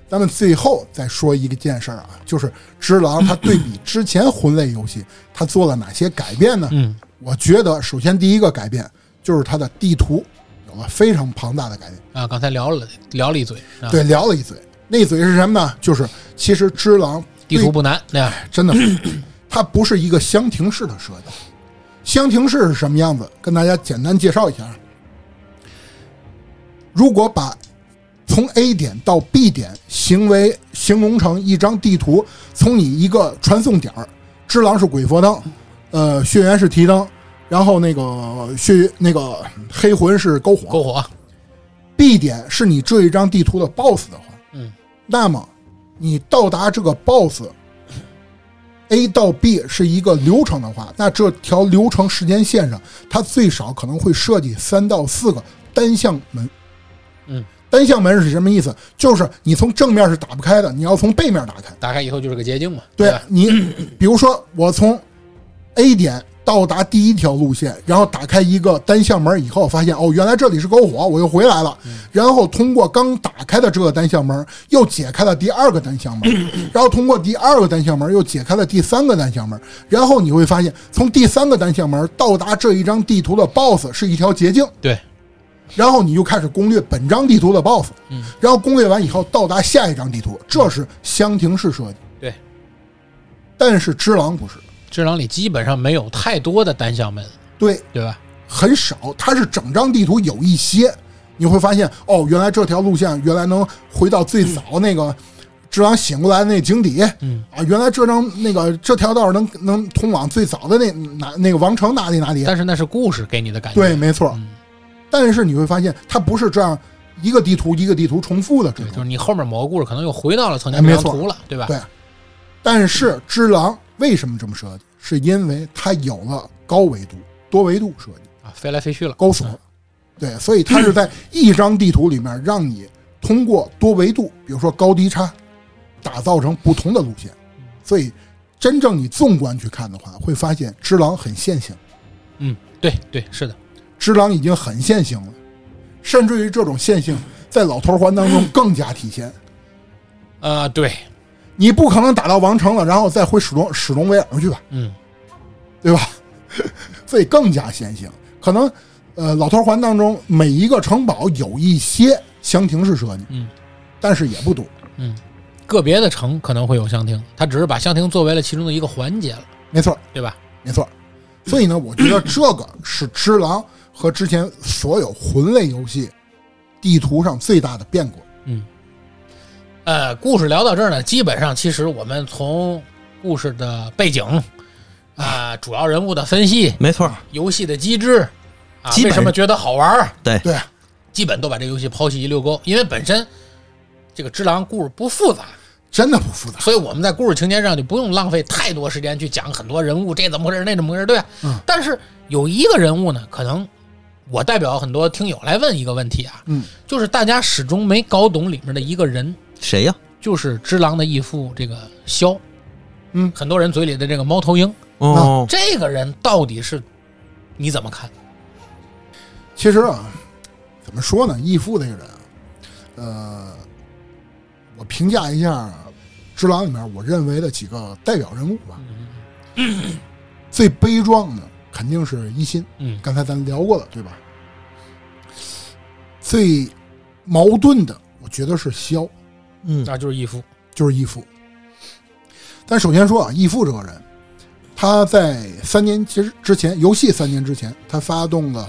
咱们最后再说一个件事儿啊，就是只狼它对比之前魂类游戏，它做了哪些改变呢？嗯，我觉得首先第一个改变就是它的地图有了非常庞大的改变。啊，刚才聊了聊了一嘴，啊，对，聊了一嘴，那嘴是什么呢？就是其实只狼地图不难，哎？真的，它不是一个箱庭式的设计。箱庭式是什么样子？跟大家简单介绍一下。如果把从 A 点到 B 点行为形容成一张地图，从你一个传送点儿，只狼是鬼佛灯，呃，血缘是提灯，然后那个血那个黑魂是篝火，篝火，B 点是你这一张地图的 BOSS 的话，嗯，那么你到达这个 BOSS，A 到 B 是一个流程的话，那这条流程时间线上，它最少可能会设计三到四个单向门。嗯，单向门是什么意思？就是你从正面是打不开的，你要从背面打开。打开以后就是个捷径嘛，对吧？你，比如说我从 A 点到达第一条路线，然后打开一个单向门以后，发现哦，原来这里是篝火，我又回来了。然后通过刚打开的这个单向门，又解开了第二个单向门，然后通过第二个单向门又解开了第三个单向门，然后你会发现，从第三个单向门到达这一张地图的 BOSS 是一条捷径。对，然后你就开始攻略本张地图的 BOSS，嗯，然后攻略完以后到达下一张地图，这是箱庭式设计。对，但是只狼不是，只狼里基本上没有太多的单向门，对，对吧？很少，它是整张地图有一些，你会发现哦，原来这条路线原来能回到最早那个只狼醒过来的那井底，嗯。啊，原来这张那个这条道能能通往最早的那哪那个王城哪里哪里，但是那是故事给你的感觉，对，没错。嗯但是你会发现，它不是这样一个地图一个地图重复的这种，就是，你后面某个故事可能又回到了曾经哎没错那张图了，对吧？对但是只狼为什么这么设计？是因为它有了高维度、多维度设计。啊，飞来飞去了，高索，对，所以它是在一张地图里面让你通过多维度，比如说高低差，打造成不同的路线。所以真正你纵观去看的话，会发现只狼很线性，嗯，对对，是的，只狼已经很线性了，甚至于这种线性在老头环当中 更加体现。啊，对，你不可能打到王城了，然后再回史隆史隆威尔去吧，嗯，对吧？所以更加线性。可能，呃，老头环当中每一个城堡有一些箱庭式设计，嗯，但是也不多。嗯，个别的城可能会有箱庭，他只是把箱庭作为了其中的一个环节了。没错，对吧？没错。所以呢，我觉得这个是《只狼》和之前所有魂类游戏地图上最大的变故。嗯。呃，故事聊到这儿呢，基本上其实我们从故事的背景啊、主要人物的分析、没错，游戏的机制啊，为什么觉得好玩儿，对，对，基本都把这个游戏剖析一溜沟。因为本身这个《只狼》故事不复杂，真的不复杂。所以我们在故事情节上就不用浪费太多时间去讲很多人物这怎么回事那怎么回事，对吧？嗯但是有一个人物呢，可能我代表很多听友来问一个问题啊，嗯，就是大家始终没搞懂里面的一个人，谁呀？就是只狼的义父这个萧，嗯很多人嘴里的这个猫头鹰，哦，这个人到底是你怎么看？其实啊，怎么说呢？义父这个人啊，呃，我评价一下《只狼》里面我认为的几个代表人物吧。最悲壮的肯定是一心，嗯。刚才咱聊过了，对吧？最矛盾的，我觉得是萧，嗯。那就是义父，就是义父。但首先说啊，义父这个人，他在三年之之前，游戏三年之前，他发动了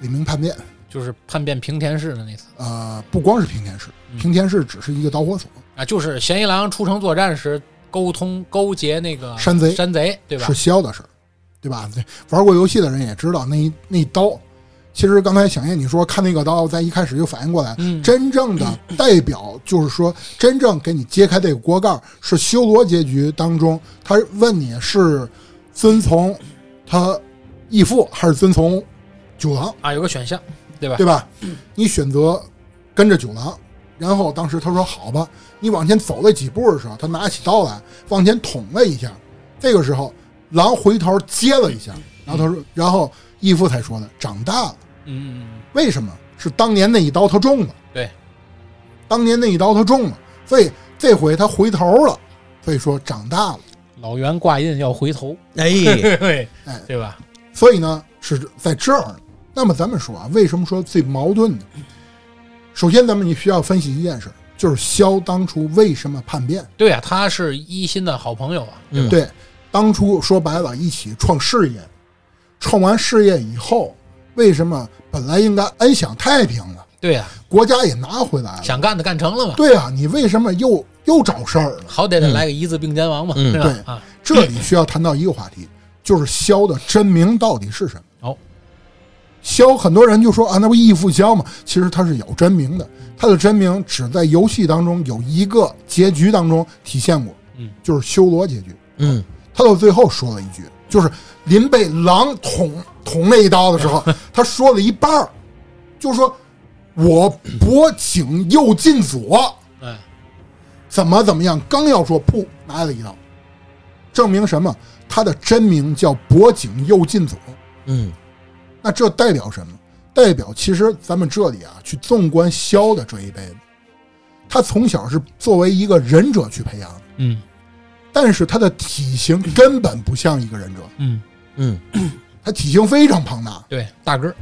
李明叛变。就是叛变平田市的那次。呃，不光是平田市，平田市只是一个导火索，啊，就是嫌疑狼出城作战时沟通勾结那个山贼。山贼，对吧？是？萧的事儿，对吧？对，玩过游戏的人也知道那一那一刀。其实刚才小叶你说看那个刀，在一开始就反应过来，嗯真正的代表就是说，真正给你揭开这个锅盖儿是修罗结局当中，他问你是遵从他义父还是遵从九郎，啊，有个选项，对吧？对吧？你选择跟着九郎，然后当时他说好吧，你往前走了几步的时候，他拿起刀来往前捅了一下，这个时候狼回头接了一下，然后他说，然后义父才说的长大了，嗯嗯嗯，为什么？是当年那一刀他中了，对，当年那一刀他中了，所以这回他回头了，所以说长大了。老袁挂印要回头，哎，对哎对吧？所以呢，是在这儿。那么咱们说啊，为什么说最矛盾呢？首先，咱们你需要分析一件事，就是萧当初为什么叛变？对啊，他是一心的好朋友啊，对吧？对，当初说白了，一起创事业，创完事业以后，为什么本来应该安享太平了，对啊，国家也拿回来了？想干的干成了嘛，对啊，你为什么又又找事儿了？好歹得来个一字并肩王嘛，嗯对吧？对啊，这里需要谈到一个话题，就是萧的真名到底是什么？哦，萧很多人就说啊，那不义父萧嘛？其实他是有真名的，他的真名只在游戏当中有一个结局当中体现过，嗯，就是修罗结局。嗯，他到最后说了一句，就是临被狼捅捅那一刀的时候，他说了一半儿，就说我脖颈右近左，哎，怎么怎么样，刚要说，噗，来了一刀，证明什么？他的真名叫脖颈右近左。嗯，那这代表什么？代表其实咱们这里啊，去纵观萧的这一辈子，他从小是作为一个忍者去培养的，嗯但是他的体型根本不像一个忍者，嗯，嗯，他体型非常庞大，对，大个儿，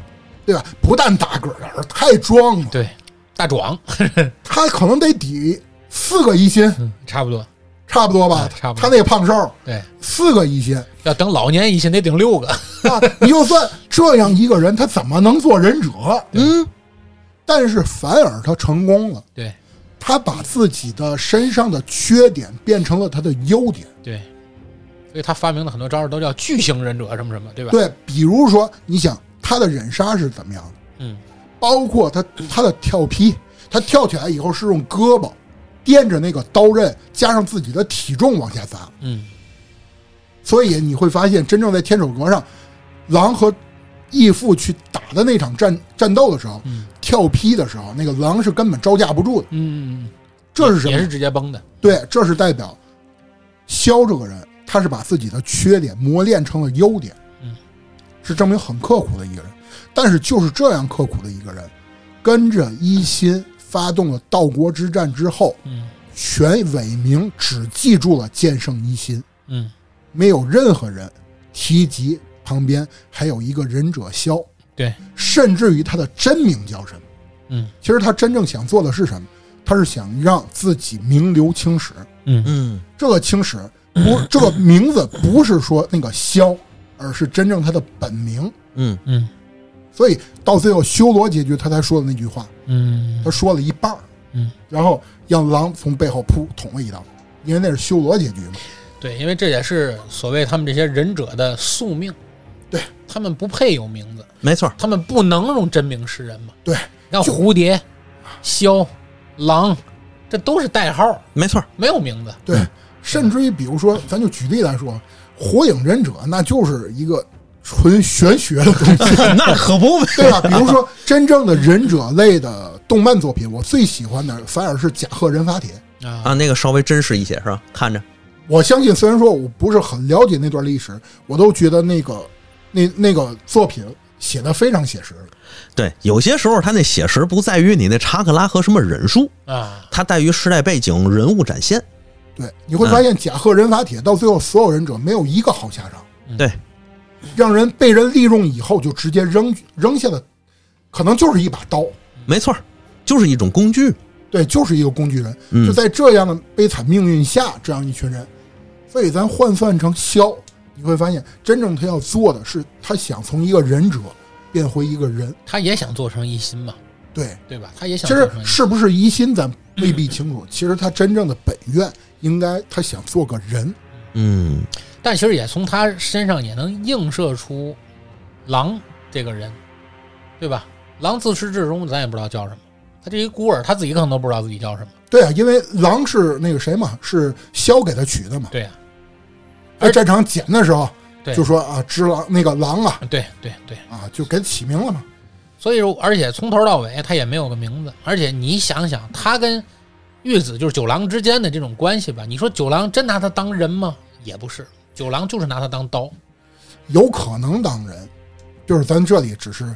对吧？不但大个儿，而太壮了，对，大壮，他可能得抵四个一心，嗯，差不多，差不多吧？哎差不多。他那个胖瘦。对，四个一心要等老年一心得顶六个，啊！你就算这样一个人，他怎么能做忍者？嗯，但是反而他成功了，对他把自己的身上的缺点变成了他的优点。对，所以他发明的很多招式都叫巨型忍者什么什么，对吧？，对，比如说，你想他的忍杀是怎么样的？嗯，包括他他的跳劈，他跳起来以后是用胳膊垫着那个刀刃，加上自己的体重往下砸。嗯，所以你会发现，真正在天守阁上，狼和义父去打的那场战战斗的时候，嗯跳劈的时候，那个狼是根本招架不住的。嗯，这是什么？也是？直接崩的，对，这是代表萧这个人，他是把自己的缺点磨练成了优点，嗯，是证明很刻苦的一个人。但是就是这样刻苦的一个人，跟着一心发动了道国之战之后，嗯。全伟明只记住了剑圣一心，嗯，没有任何人提及旁边还有一个忍者萧，对，甚至于他的真名叫什么？嗯。其实他真正想做的是什么？他是想让自己名留青史。嗯。嗯，这个青史不，这个名字不是说那个萧，而是真正他的本名。嗯。嗯。所以到最后修罗结局，他才说的那句话，嗯。他说了一半儿。嗯，然后让狼从背后扑捅了一刀，因为那是修罗结局嘛。对，因为这也是所谓他们这些忍者的宿命，对。他们不配有名字，没错，他们不能用真名示人嘛。对，你看就蝴蝶、枭、狼，这都是代号，没错，没有名字。对，甚至于比如说，咱就举例来说，《火影忍者》那就是一个纯玄学的东西，那可不呗。对吧？比如说真正的忍者类的动漫作品，我最喜欢的反而是甲贺忍法帖。啊啊，那个稍微真实一些是吧？看着，我相信，虽然说我不是很了解那段历史，我都觉得那个那那个作品写的非常写实。对，有些时候他那写实不在于你那查克拉和什么忍术，啊，它在于时代背景、人物展现。对，你会发现甲贺忍法帖到最后，所有忍者没有一个好下场，对，让人被人利用以后就直接扔扔下的，可能就是一把刀。没错，就是一种工具。对，就是一个工具人。嗯就在这样的悲惨命运下，这样一群人，所以咱换算成枭，你会发现，真正他要做的是，他想从一个忍者变回一个人。他也想做成一心嘛，对，对吧？他也想其实做成一心。是不是一心，咱未必清楚。其实他真正的本愿，应该他想做个人。嗯，但其实也从他身上也能映射出狼这个人，对吧？狼自始至终咱也不知道叫什么，他这一孤儿，他自己可能都不知道自己叫什么。对啊，因为狼是那个谁嘛，是枭给他取的嘛。对呀、在战场捡的时候，对就说啊，只狼那个狼啊对对对，啊，就给起名了嘛。所以说，而且从头到尾他也没有个名字，而且你想想，他跟玉子就是九郎之间的这种关系吧，你说九郎真拿他当人吗？也不是，九郎就是拿他当刀。有可能当人，就是咱这里只是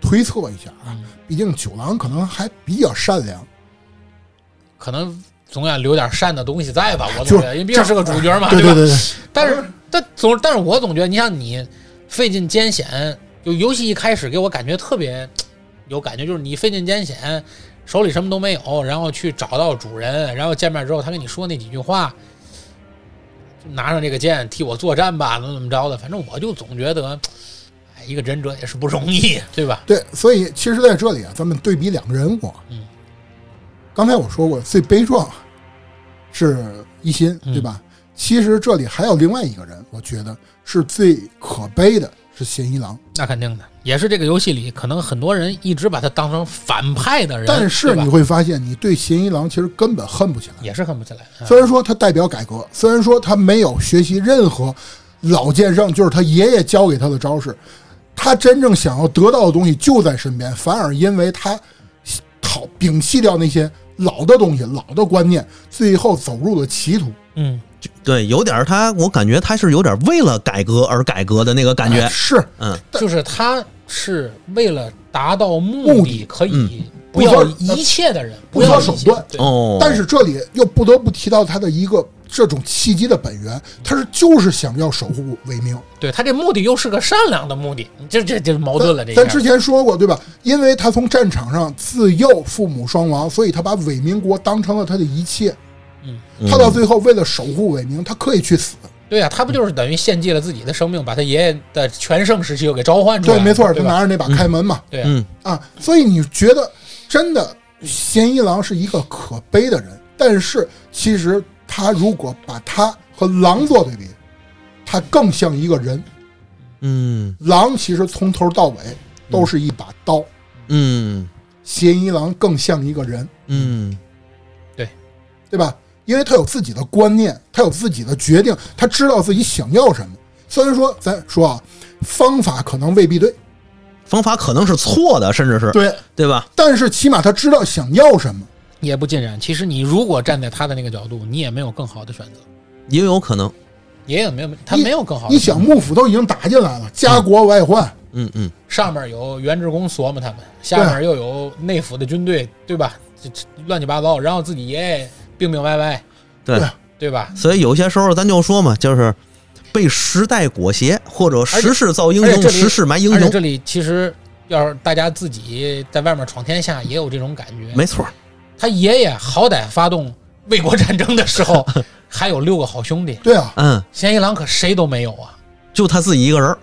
推测一下啊。嗯，毕竟九郎可能还比较善良，可能总要留点善的东西在吧，我总觉得，因为毕竟是个主角嘛，吧？对对对，但是，但总，但是我总觉得，你像你费尽艰险，就游戏一开始给我感觉特别有感觉，就是你费尽艰险，手里什么都没有，然后去找到主人，然后见面之后，他跟你说那几句话，就拿上这个剑替我作战吧，怎么怎么着的，反正我就总觉得，哎，一个忍者也是不容易，对吧？对，所以其实在这里啊，咱们对比两个人物啊。嗯。刚才我说过，最悲壮是一心，嗯对吧？其实这里还有另外一个人，我觉得是最可悲的，是嫌疑郎。那肯定的，也是这个游戏里可能很多人一直把他当成反派的人，但是你会发现，你对嫌疑郎其实根本恨不起来。也是恨不起来。啊虽然说他代表改革，虽然说他没有学习任何老剑圣，就是他爷爷教给他的招式，他真正想要得到的东西就在身边，反而因为他讨摒弃掉那些老的东西、老的观念，最后走入了歧途。嗯，对，有点儿他，我感觉他是有点为了改革而改革的那个感觉。哎。是。嗯，就是他是为了达到目目的，可以嗯。不要一切的人，不要手段。哦，但是这里又不得不提到他的一个这种契机的本源，他是就是想要守护伪命。对他这目的又是个善良的目的，这这这矛盾了。这咱之前说过，对吧？因为他从战场上自幼父母双亡，所以他把伪民国当成了他的一切。嗯，他到最后为了守护伪名，他可以去死。对呀、他不就是等于献祭了自己的生命，把他爷爷的全盛时期又给召唤出来对，没错，他？拿着那把开门嘛，对啊，所以你觉得真的嫌疑郎是一个可悲的人，但是其实他如果把他和狼做对比，他更像一个人。嗯狼其实从头到尾都是一把刀，嗯嫌疑狼更像一个人。嗯对对吧？因为他有自己的观念，他有自己的决定，他知道自己想要什么。虽然说咱说啊，方法可能未必对，方法可能是错的，甚至是对，对吧？但是起码他知道想要什么。也不尽然。其实你如果站在他的那个角度，你也没有更好的选择，也有可能。也有没有他没有更好的你。想幕府都已经打进来了，家国外患，嗯嗯上面有原职公琢磨他们，下面又有内府的军队，对吧？这这乱七八糟，然后自己爷爷病病歪歪，对对对吧？所以有些时候咱就说嘛，就是被时代裹挟，或者时势造英雄，时势埋英雄。这里其实要是大家自己在外面闯天下，也有这种感觉。没错，他爷爷好歹发动卫国战争的时候，还有六个好兄弟，对啊，嗯，嫌疑狼可谁都没有啊，就他自己一个人儿，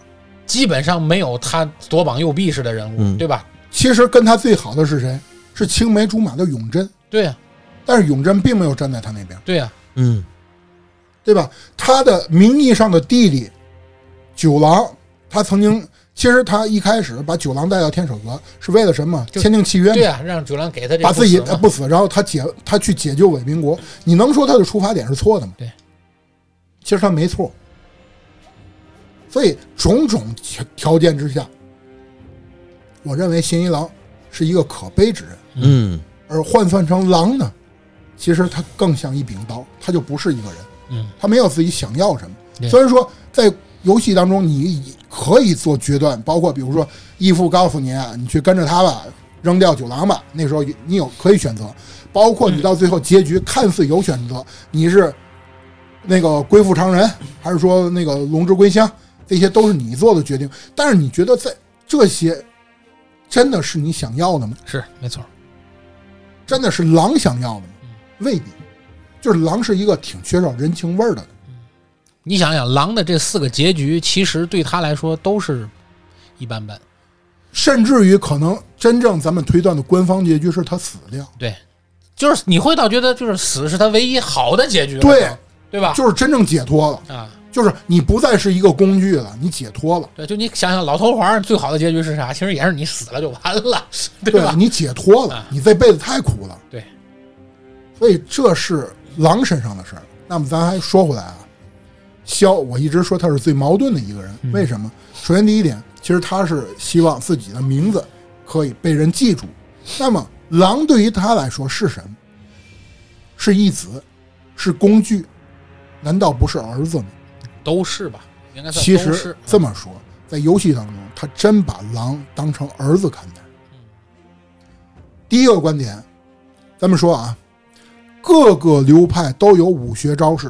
基本上没有他左膀右臂式的人物，嗯。对吧？其实跟他最好的是谁？是青梅竹马的永贞，对啊、但是永贞并没有站在他那边，对啊、嗯。对吧？他的名义上的弟弟九郎，他曾经其实他一开始把九郎带到天守阁是为了什么？签订契约对，啊、让九郎给他这把自己不死，然后他解他去解救伪民国，你能说他的出发点是错的吗？对，其实他没错。所以种种条条件之下，我认为新一郎是一个可悲之人，嗯。而换算成狼呢，其实他更像一柄刀，他就不是一个人，嗯，他没有自己想要什么。虽然说在游戏当中你可以做决断，包括比如说义父告诉你，啊你去跟着他吧，扔掉九郎吧，那时候你有可以选择，包括你到最后结局看似有选择，你是那个归附常人，还是说那个龙之归乡，这些都是你做的决定。但是你觉得在这些真的是你想要的吗？是没错，真的是狼想要的吗嗯？未必，就是狼是一个挺缺少人情味儿的。你想想，狼的这四个结局，其实对他来说都是一般般。甚至于可能真正咱们推断的官方结局是他死掉，对，就是你会倒觉得，就是死是他唯一好的结局了，对对吧？就是真正解脱了，啊，就是你不再是一个工具了，你解脱了，对，就你想想，老头环最好的结局是啥？其实也是你死了就完了，对吧？你解脱了啊，你这辈子太苦了，对，所以这是狼身上的事儿。那么咱还说回来啊，萧，我一直说他是最矛盾的一个人，嗯为什么？首先第一点，其实他是希望自己的名字可以被人记住。那么狼对于他来说是什么？是义子，是工具，难道不是儿子吗？都是吧？应该其实这么说，在游戏当中，他真把狼当成儿子看待。第一个观点，咱们说啊，各个流派都有武学招式，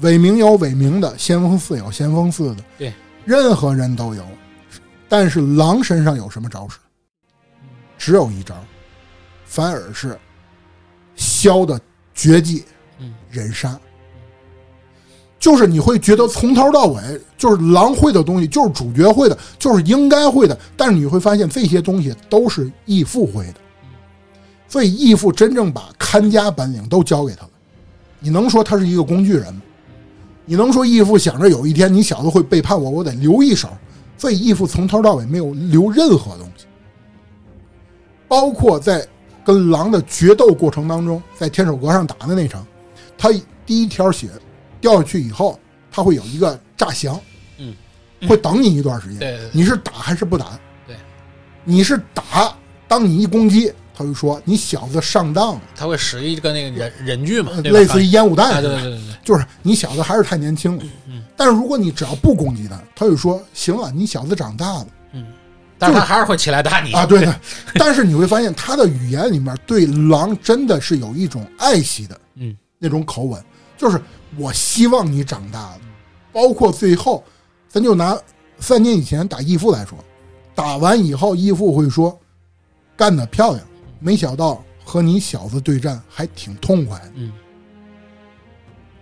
伪名有伪名的，先锋寺有先锋寺的，对，任何人都有。但是狼身上有什么招式？只有一招，反而是萧的绝技嗯人杀。就是你会觉得从头到尾就是狼会的东西，就是主角会的，就是应该会的，但是你会发现这些东西都是义父会的，所以义父真正把看家本领都教给他了。你能说他是一个工具人吗？你能说义父想着有一天你小子会背叛我，我得留一手？所以义父从头到尾没有留任何东西，包括在跟狼的决斗过程当中，在天守阁上打的那场，他第一条血掉下去以后，他会有一个炸翔，嗯，会等你一段时间。对对对。你是打还是不打？对，你是打，当你一攻击，他就说你小子上当了，他会使一个那个人人具嘛，类似于烟雾弹对对对，就是你小子还是太年轻了。嗯但是如果你只要不攻击他，他就说行了，你小子长大了嗯，但是他还是会起来打你啊，对的。但是你会发现他的语言里面对狼真的是有一种爱惜的嗯那种口吻，就是我希望你长大了。包括最后，咱就拿三年以前打义父来说，打完以后义父会说干得漂亮，没想到和你小子对战还挺痛快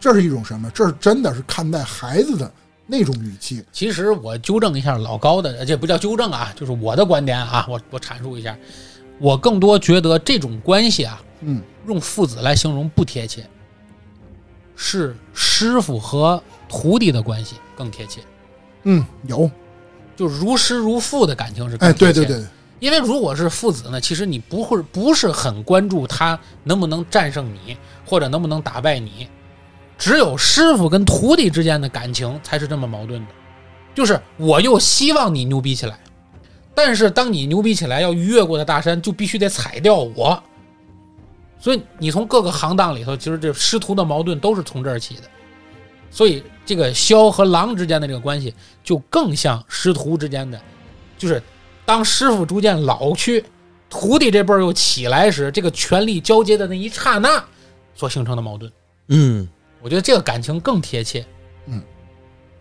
这是一种什么？这是真的是看待孩子的那种语气。其实我纠正一下老高的，这不叫纠正啊，就是我的观点啊，我我阐述一下，我更多觉得这种关系啊，嗯，用父子来形容不贴切，是师傅和徒弟的关系更贴切，嗯，有，就如师如父的感情是更哎，贴切的。对对对，因为如果是父子呢，其实你不会不是很关注他能不能战胜你，或者能不能打败你，只有师傅跟徒弟之间的感情才是这么矛盾的。就是我又希望你牛逼起来，但是当你牛逼起来要越过的大山，就必须得踩掉我。所以你从各个行当里头，其实这师徒的矛盾都是从这儿起的。所以这个萧和狼之间的这个关系，就更像师徒之间的，就是当师傅逐渐老去，徒弟这辈儿又起来时，这个权力交接的那一刹那所形成的矛盾。嗯我觉得这个感情更贴切。嗯，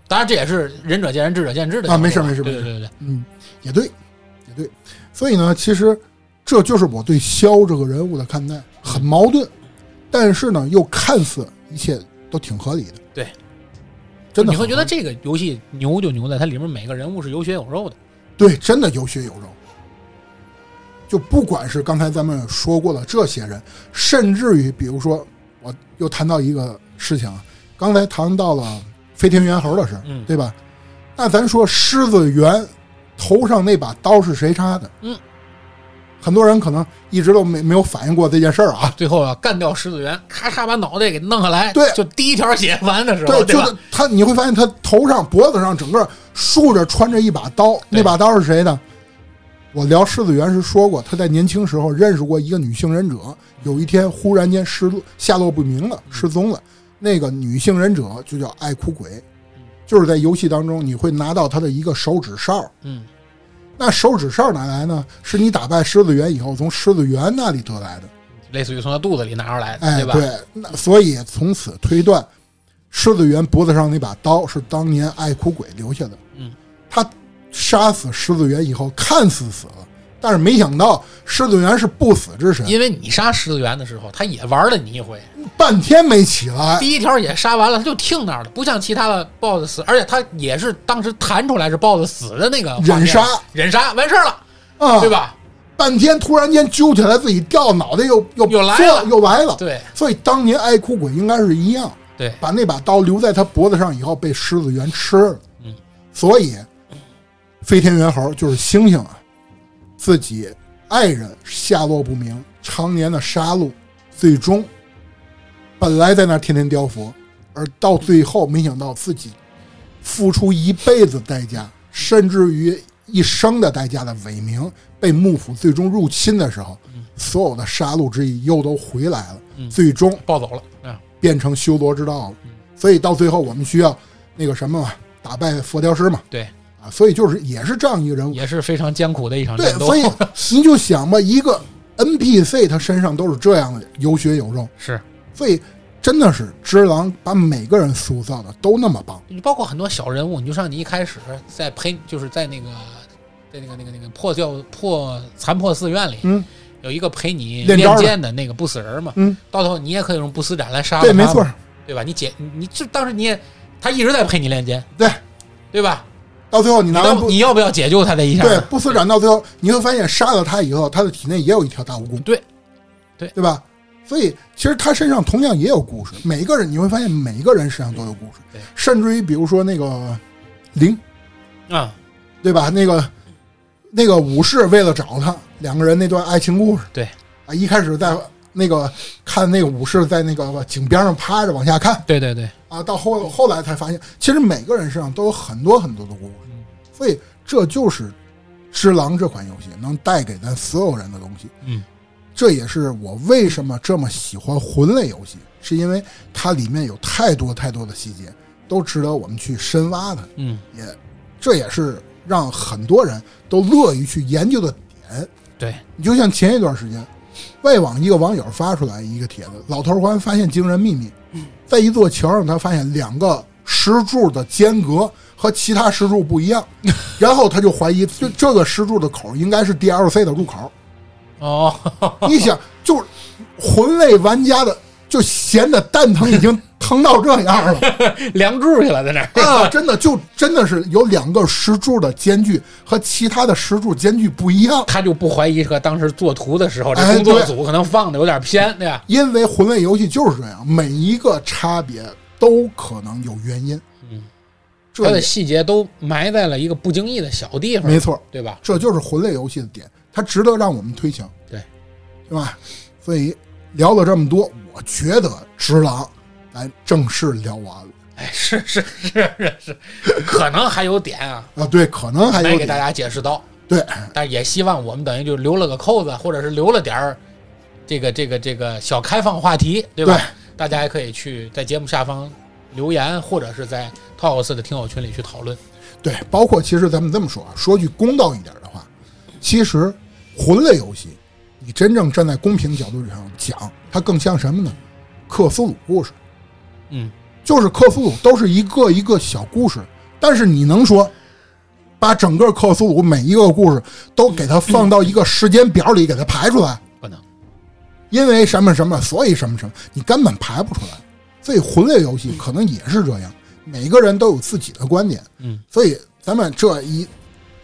当然这也是仁者见仁，智者见智的啊没事没事没事对对对对，嗯，也对，也对。所以呢，其实这就是我对萧这个人物的看待，很矛盾，但是呢，又看似一切都挺合理的。对，真的你会觉得这个游戏牛就牛在它里面每个人物是有血有肉的。对，真的有血有肉。就不管是刚才咱们说过的这些人，甚至于比如说，我又谈到一个事情啊，刚才谈到了飞天猿猴的事，嗯对吧？那咱说狮子猿头上那把刀是谁插的？嗯，很多人可能一直都没没有反应过这件事儿啊。最后啊干掉狮子猿，咔嚓把脑袋给弄下来，对就第一条血完的时候，对，对就是他，你会发现他头上、脖子上整个竖着穿着一把刀，那把刀是谁的？我聊狮子猿时说过，他在年轻时候认识过一个女性忍者，有一天忽然间失落下落不明了，失踪了。那个女性忍者就叫爱哭鬼，就是在游戏当中你会拿到她的一个手指哨，嗯，那手指哨哪来呢？是你打败狮子猿以后从狮子猿那里得来的。类似于从他肚子里拿出来的，哎，吧？对，那所以从此推断，狮子猿脖子上那把刀是当年爱哭鬼留下的。嗯，他杀死狮子猿以后，看似死了，但是没想到狮子猿是不死之神，因为你杀狮子猿的时候，他也玩了你一回，半天没起来。第一条也杀完了，他就停那儿了，不像其他的 BOSS 死，而且他也是当时弹出来是 BOSS 死的那个忍杀忍杀完事儿了，啊，对？吧？半天突然间揪起来，自己掉脑袋又又又来了又来了。对所以当年爱哭鬼应该是一样，对，把那把刀留在他脖子上以后，被狮子猿吃了。嗯，所以飞天猿猴就是猩猩啊，自己爱人下落不明，常年的杀戮，最终本来在那天天雕佛，而到最后没想到自己付出一辈子代价，甚至于一生的代价的伪名被幕府最终入侵的时候，所有的杀戮之意又都回来了，嗯。最终暴走了啊！变成修罗之道了。所以到最后，我们需要那个什么嘛，打败佛雕师嘛，对，啊，所以就是也是这样一个人物。也是非常艰苦的一场战，斗。所以 你就想吧，一个 NPC 他身上都是这样的，有血有肉，是所以真的是只狼把每个人塑造的都那么棒。你包括很多小人物，你就像你一开始在陪，就是在那个在那个那个那个破掉破残破寺院里，嗯有一个陪你练练剑的那个不死人嘛，嗯，到头你也可以用不死斩来杀了对，没错，对吧？你解你你就当时你也他一直在陪你练剑，对，对吧？到最后你你拿你要不要解救他这一下？对不死斩到最后，你会发现杀了他以后，他的体内也有一条大蜈蚣。对对对吧？所以其实他身上同样也有故事。每一个人你会发现，每一个人身上都有故事。对甚至于比如说那个灵，啊，对吧？那个那个武士为了找他，两个人那段爱情故事。对啊，一开始在那个看那个武士在那个井边上趴着往下看对对对，啊，到后后来才发现，其实每个人身上都有很多很多的故事。嗯所以这就是《只狼》这款游戏能带给咱所有人的东西。嗯，这也是我为什么这么喜欢魂类游戏，是因为它里面有太多太多的细节，都值得我们去深挖的。嗯，也这也是让很多人都乐于去研究的点。对，你就像前一段时间，外网一个网友发出来一个帖子，老头环发现惊人秘密，在一座桥上，他发现两个石柱的间隔和其他石柱不一样，然后他就怀疑这这个石柱的口应该是 DLC 的入口。哦，你想，就是魂类玩家的就闲的蛋疼已经疼到这样了。梁柱去了，在那儿。啊，真的就真的是有两个石柱的间距和其他的石柱间距不一样，他就不怀疑和当时做图的时候，这哎工作组可能放的有点偏，对吧？因为魂类游戏就是这样，每一个差别都可能有原因。它的细节都埋在了一个不经意的小地方，没，错，对吧？这就是魂类游戏的点，它值得让我们推敲，对，对吧？所以聊了这么多，我觉得《直狼》咱正式聊完了哎，是是是是是，可能还有点啊，啊。对，可能还有点没给大家解释到，对，但也希望我们等于就留了个扣子，或者是留了点儿这个这个这个小开放话题，对吧？对大家也可以去在节目下方留言，或者是在 Talks 的听友群里去讨论。对，包括其实咱们这么说啊，说句公道一点的话，其实魂类游戏，你真正站在公平角度上讲，它更像什么呢？克苏鲁故事，嗯，就是克苏鲁都是一个一个小故事，但是你能说把整个克苏鲁每一个故事都给它放到一个时间表里给它排出来？不能，因为什么什么，所以什么什么，你根本排不出来。所以魂类游戏可能也是这样，每个人都有自己的观点。嗯，所以咱们这一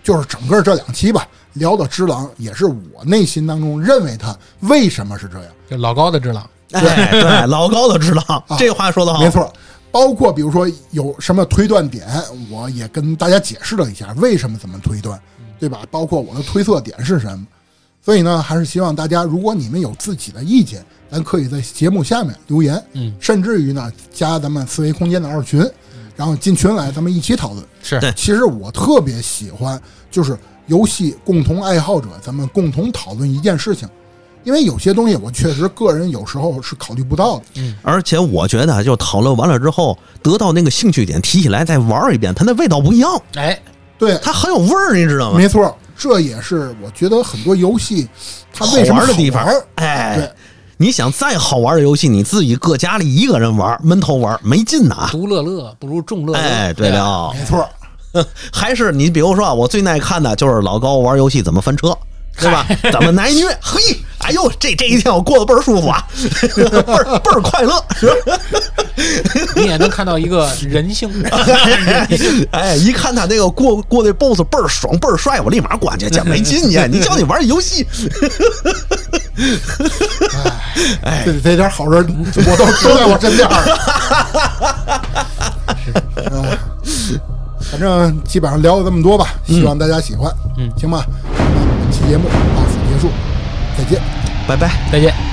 就是整个这两期吧，聊的《只狼》也是我内心当中认为他为什么是这样。就老高的只狼，对，对，老高的知道，这话说的好，没错，包括比如说有什么推断点，我也跟大家解释了一下为什么怎么推断，对吧？包括我的推测点是什么。所以呢，还是希望大家，如果你们有自己的意见，咱可以在节目下面留言，嗯，甚至于呢，加咱们思维空间的二群，然后进群来，咱们一起讨论。是。对。其实我特别喜欢，就是游戏共同爱好者，咱们共同讨论一件事情，因为有些东西我确实个人有时候是考虑不到的。嗯。而且我觉得，就讨论完了之后，得到那个兴趣点，提起来再玩一遍，它那味道不一样，哎，对，它很有味儿，你知道吗？没错，这也是我觉得很多游戏它好为什么玩的地方。好玩，哎。对，你想再好玩的游戏，你自己搁家里一个人玩，闷头玩没劲呐。独乐乐不如众乐乐。哎，对吧，了，没错，还是你比如说啊，我最耐看的就是老高玩游戏怎么翻车，对吧？怎么挨虐？嘿，哎呦，这这一天我过得倍儿舒服啊，倍儿倍儿快乐。你也能看到一个人性。哎，一看他那个过过那 BOSS 倍儿爽倍儿帅，我立马关去，这没劲去。你叫你玩游戏，哎，这这点好人我都都在我身边儿。是，反正基本上聊了这么多吧，希望大家喜欢。嗯行吧，那本期节目到此结束，再见。拜拜。再见。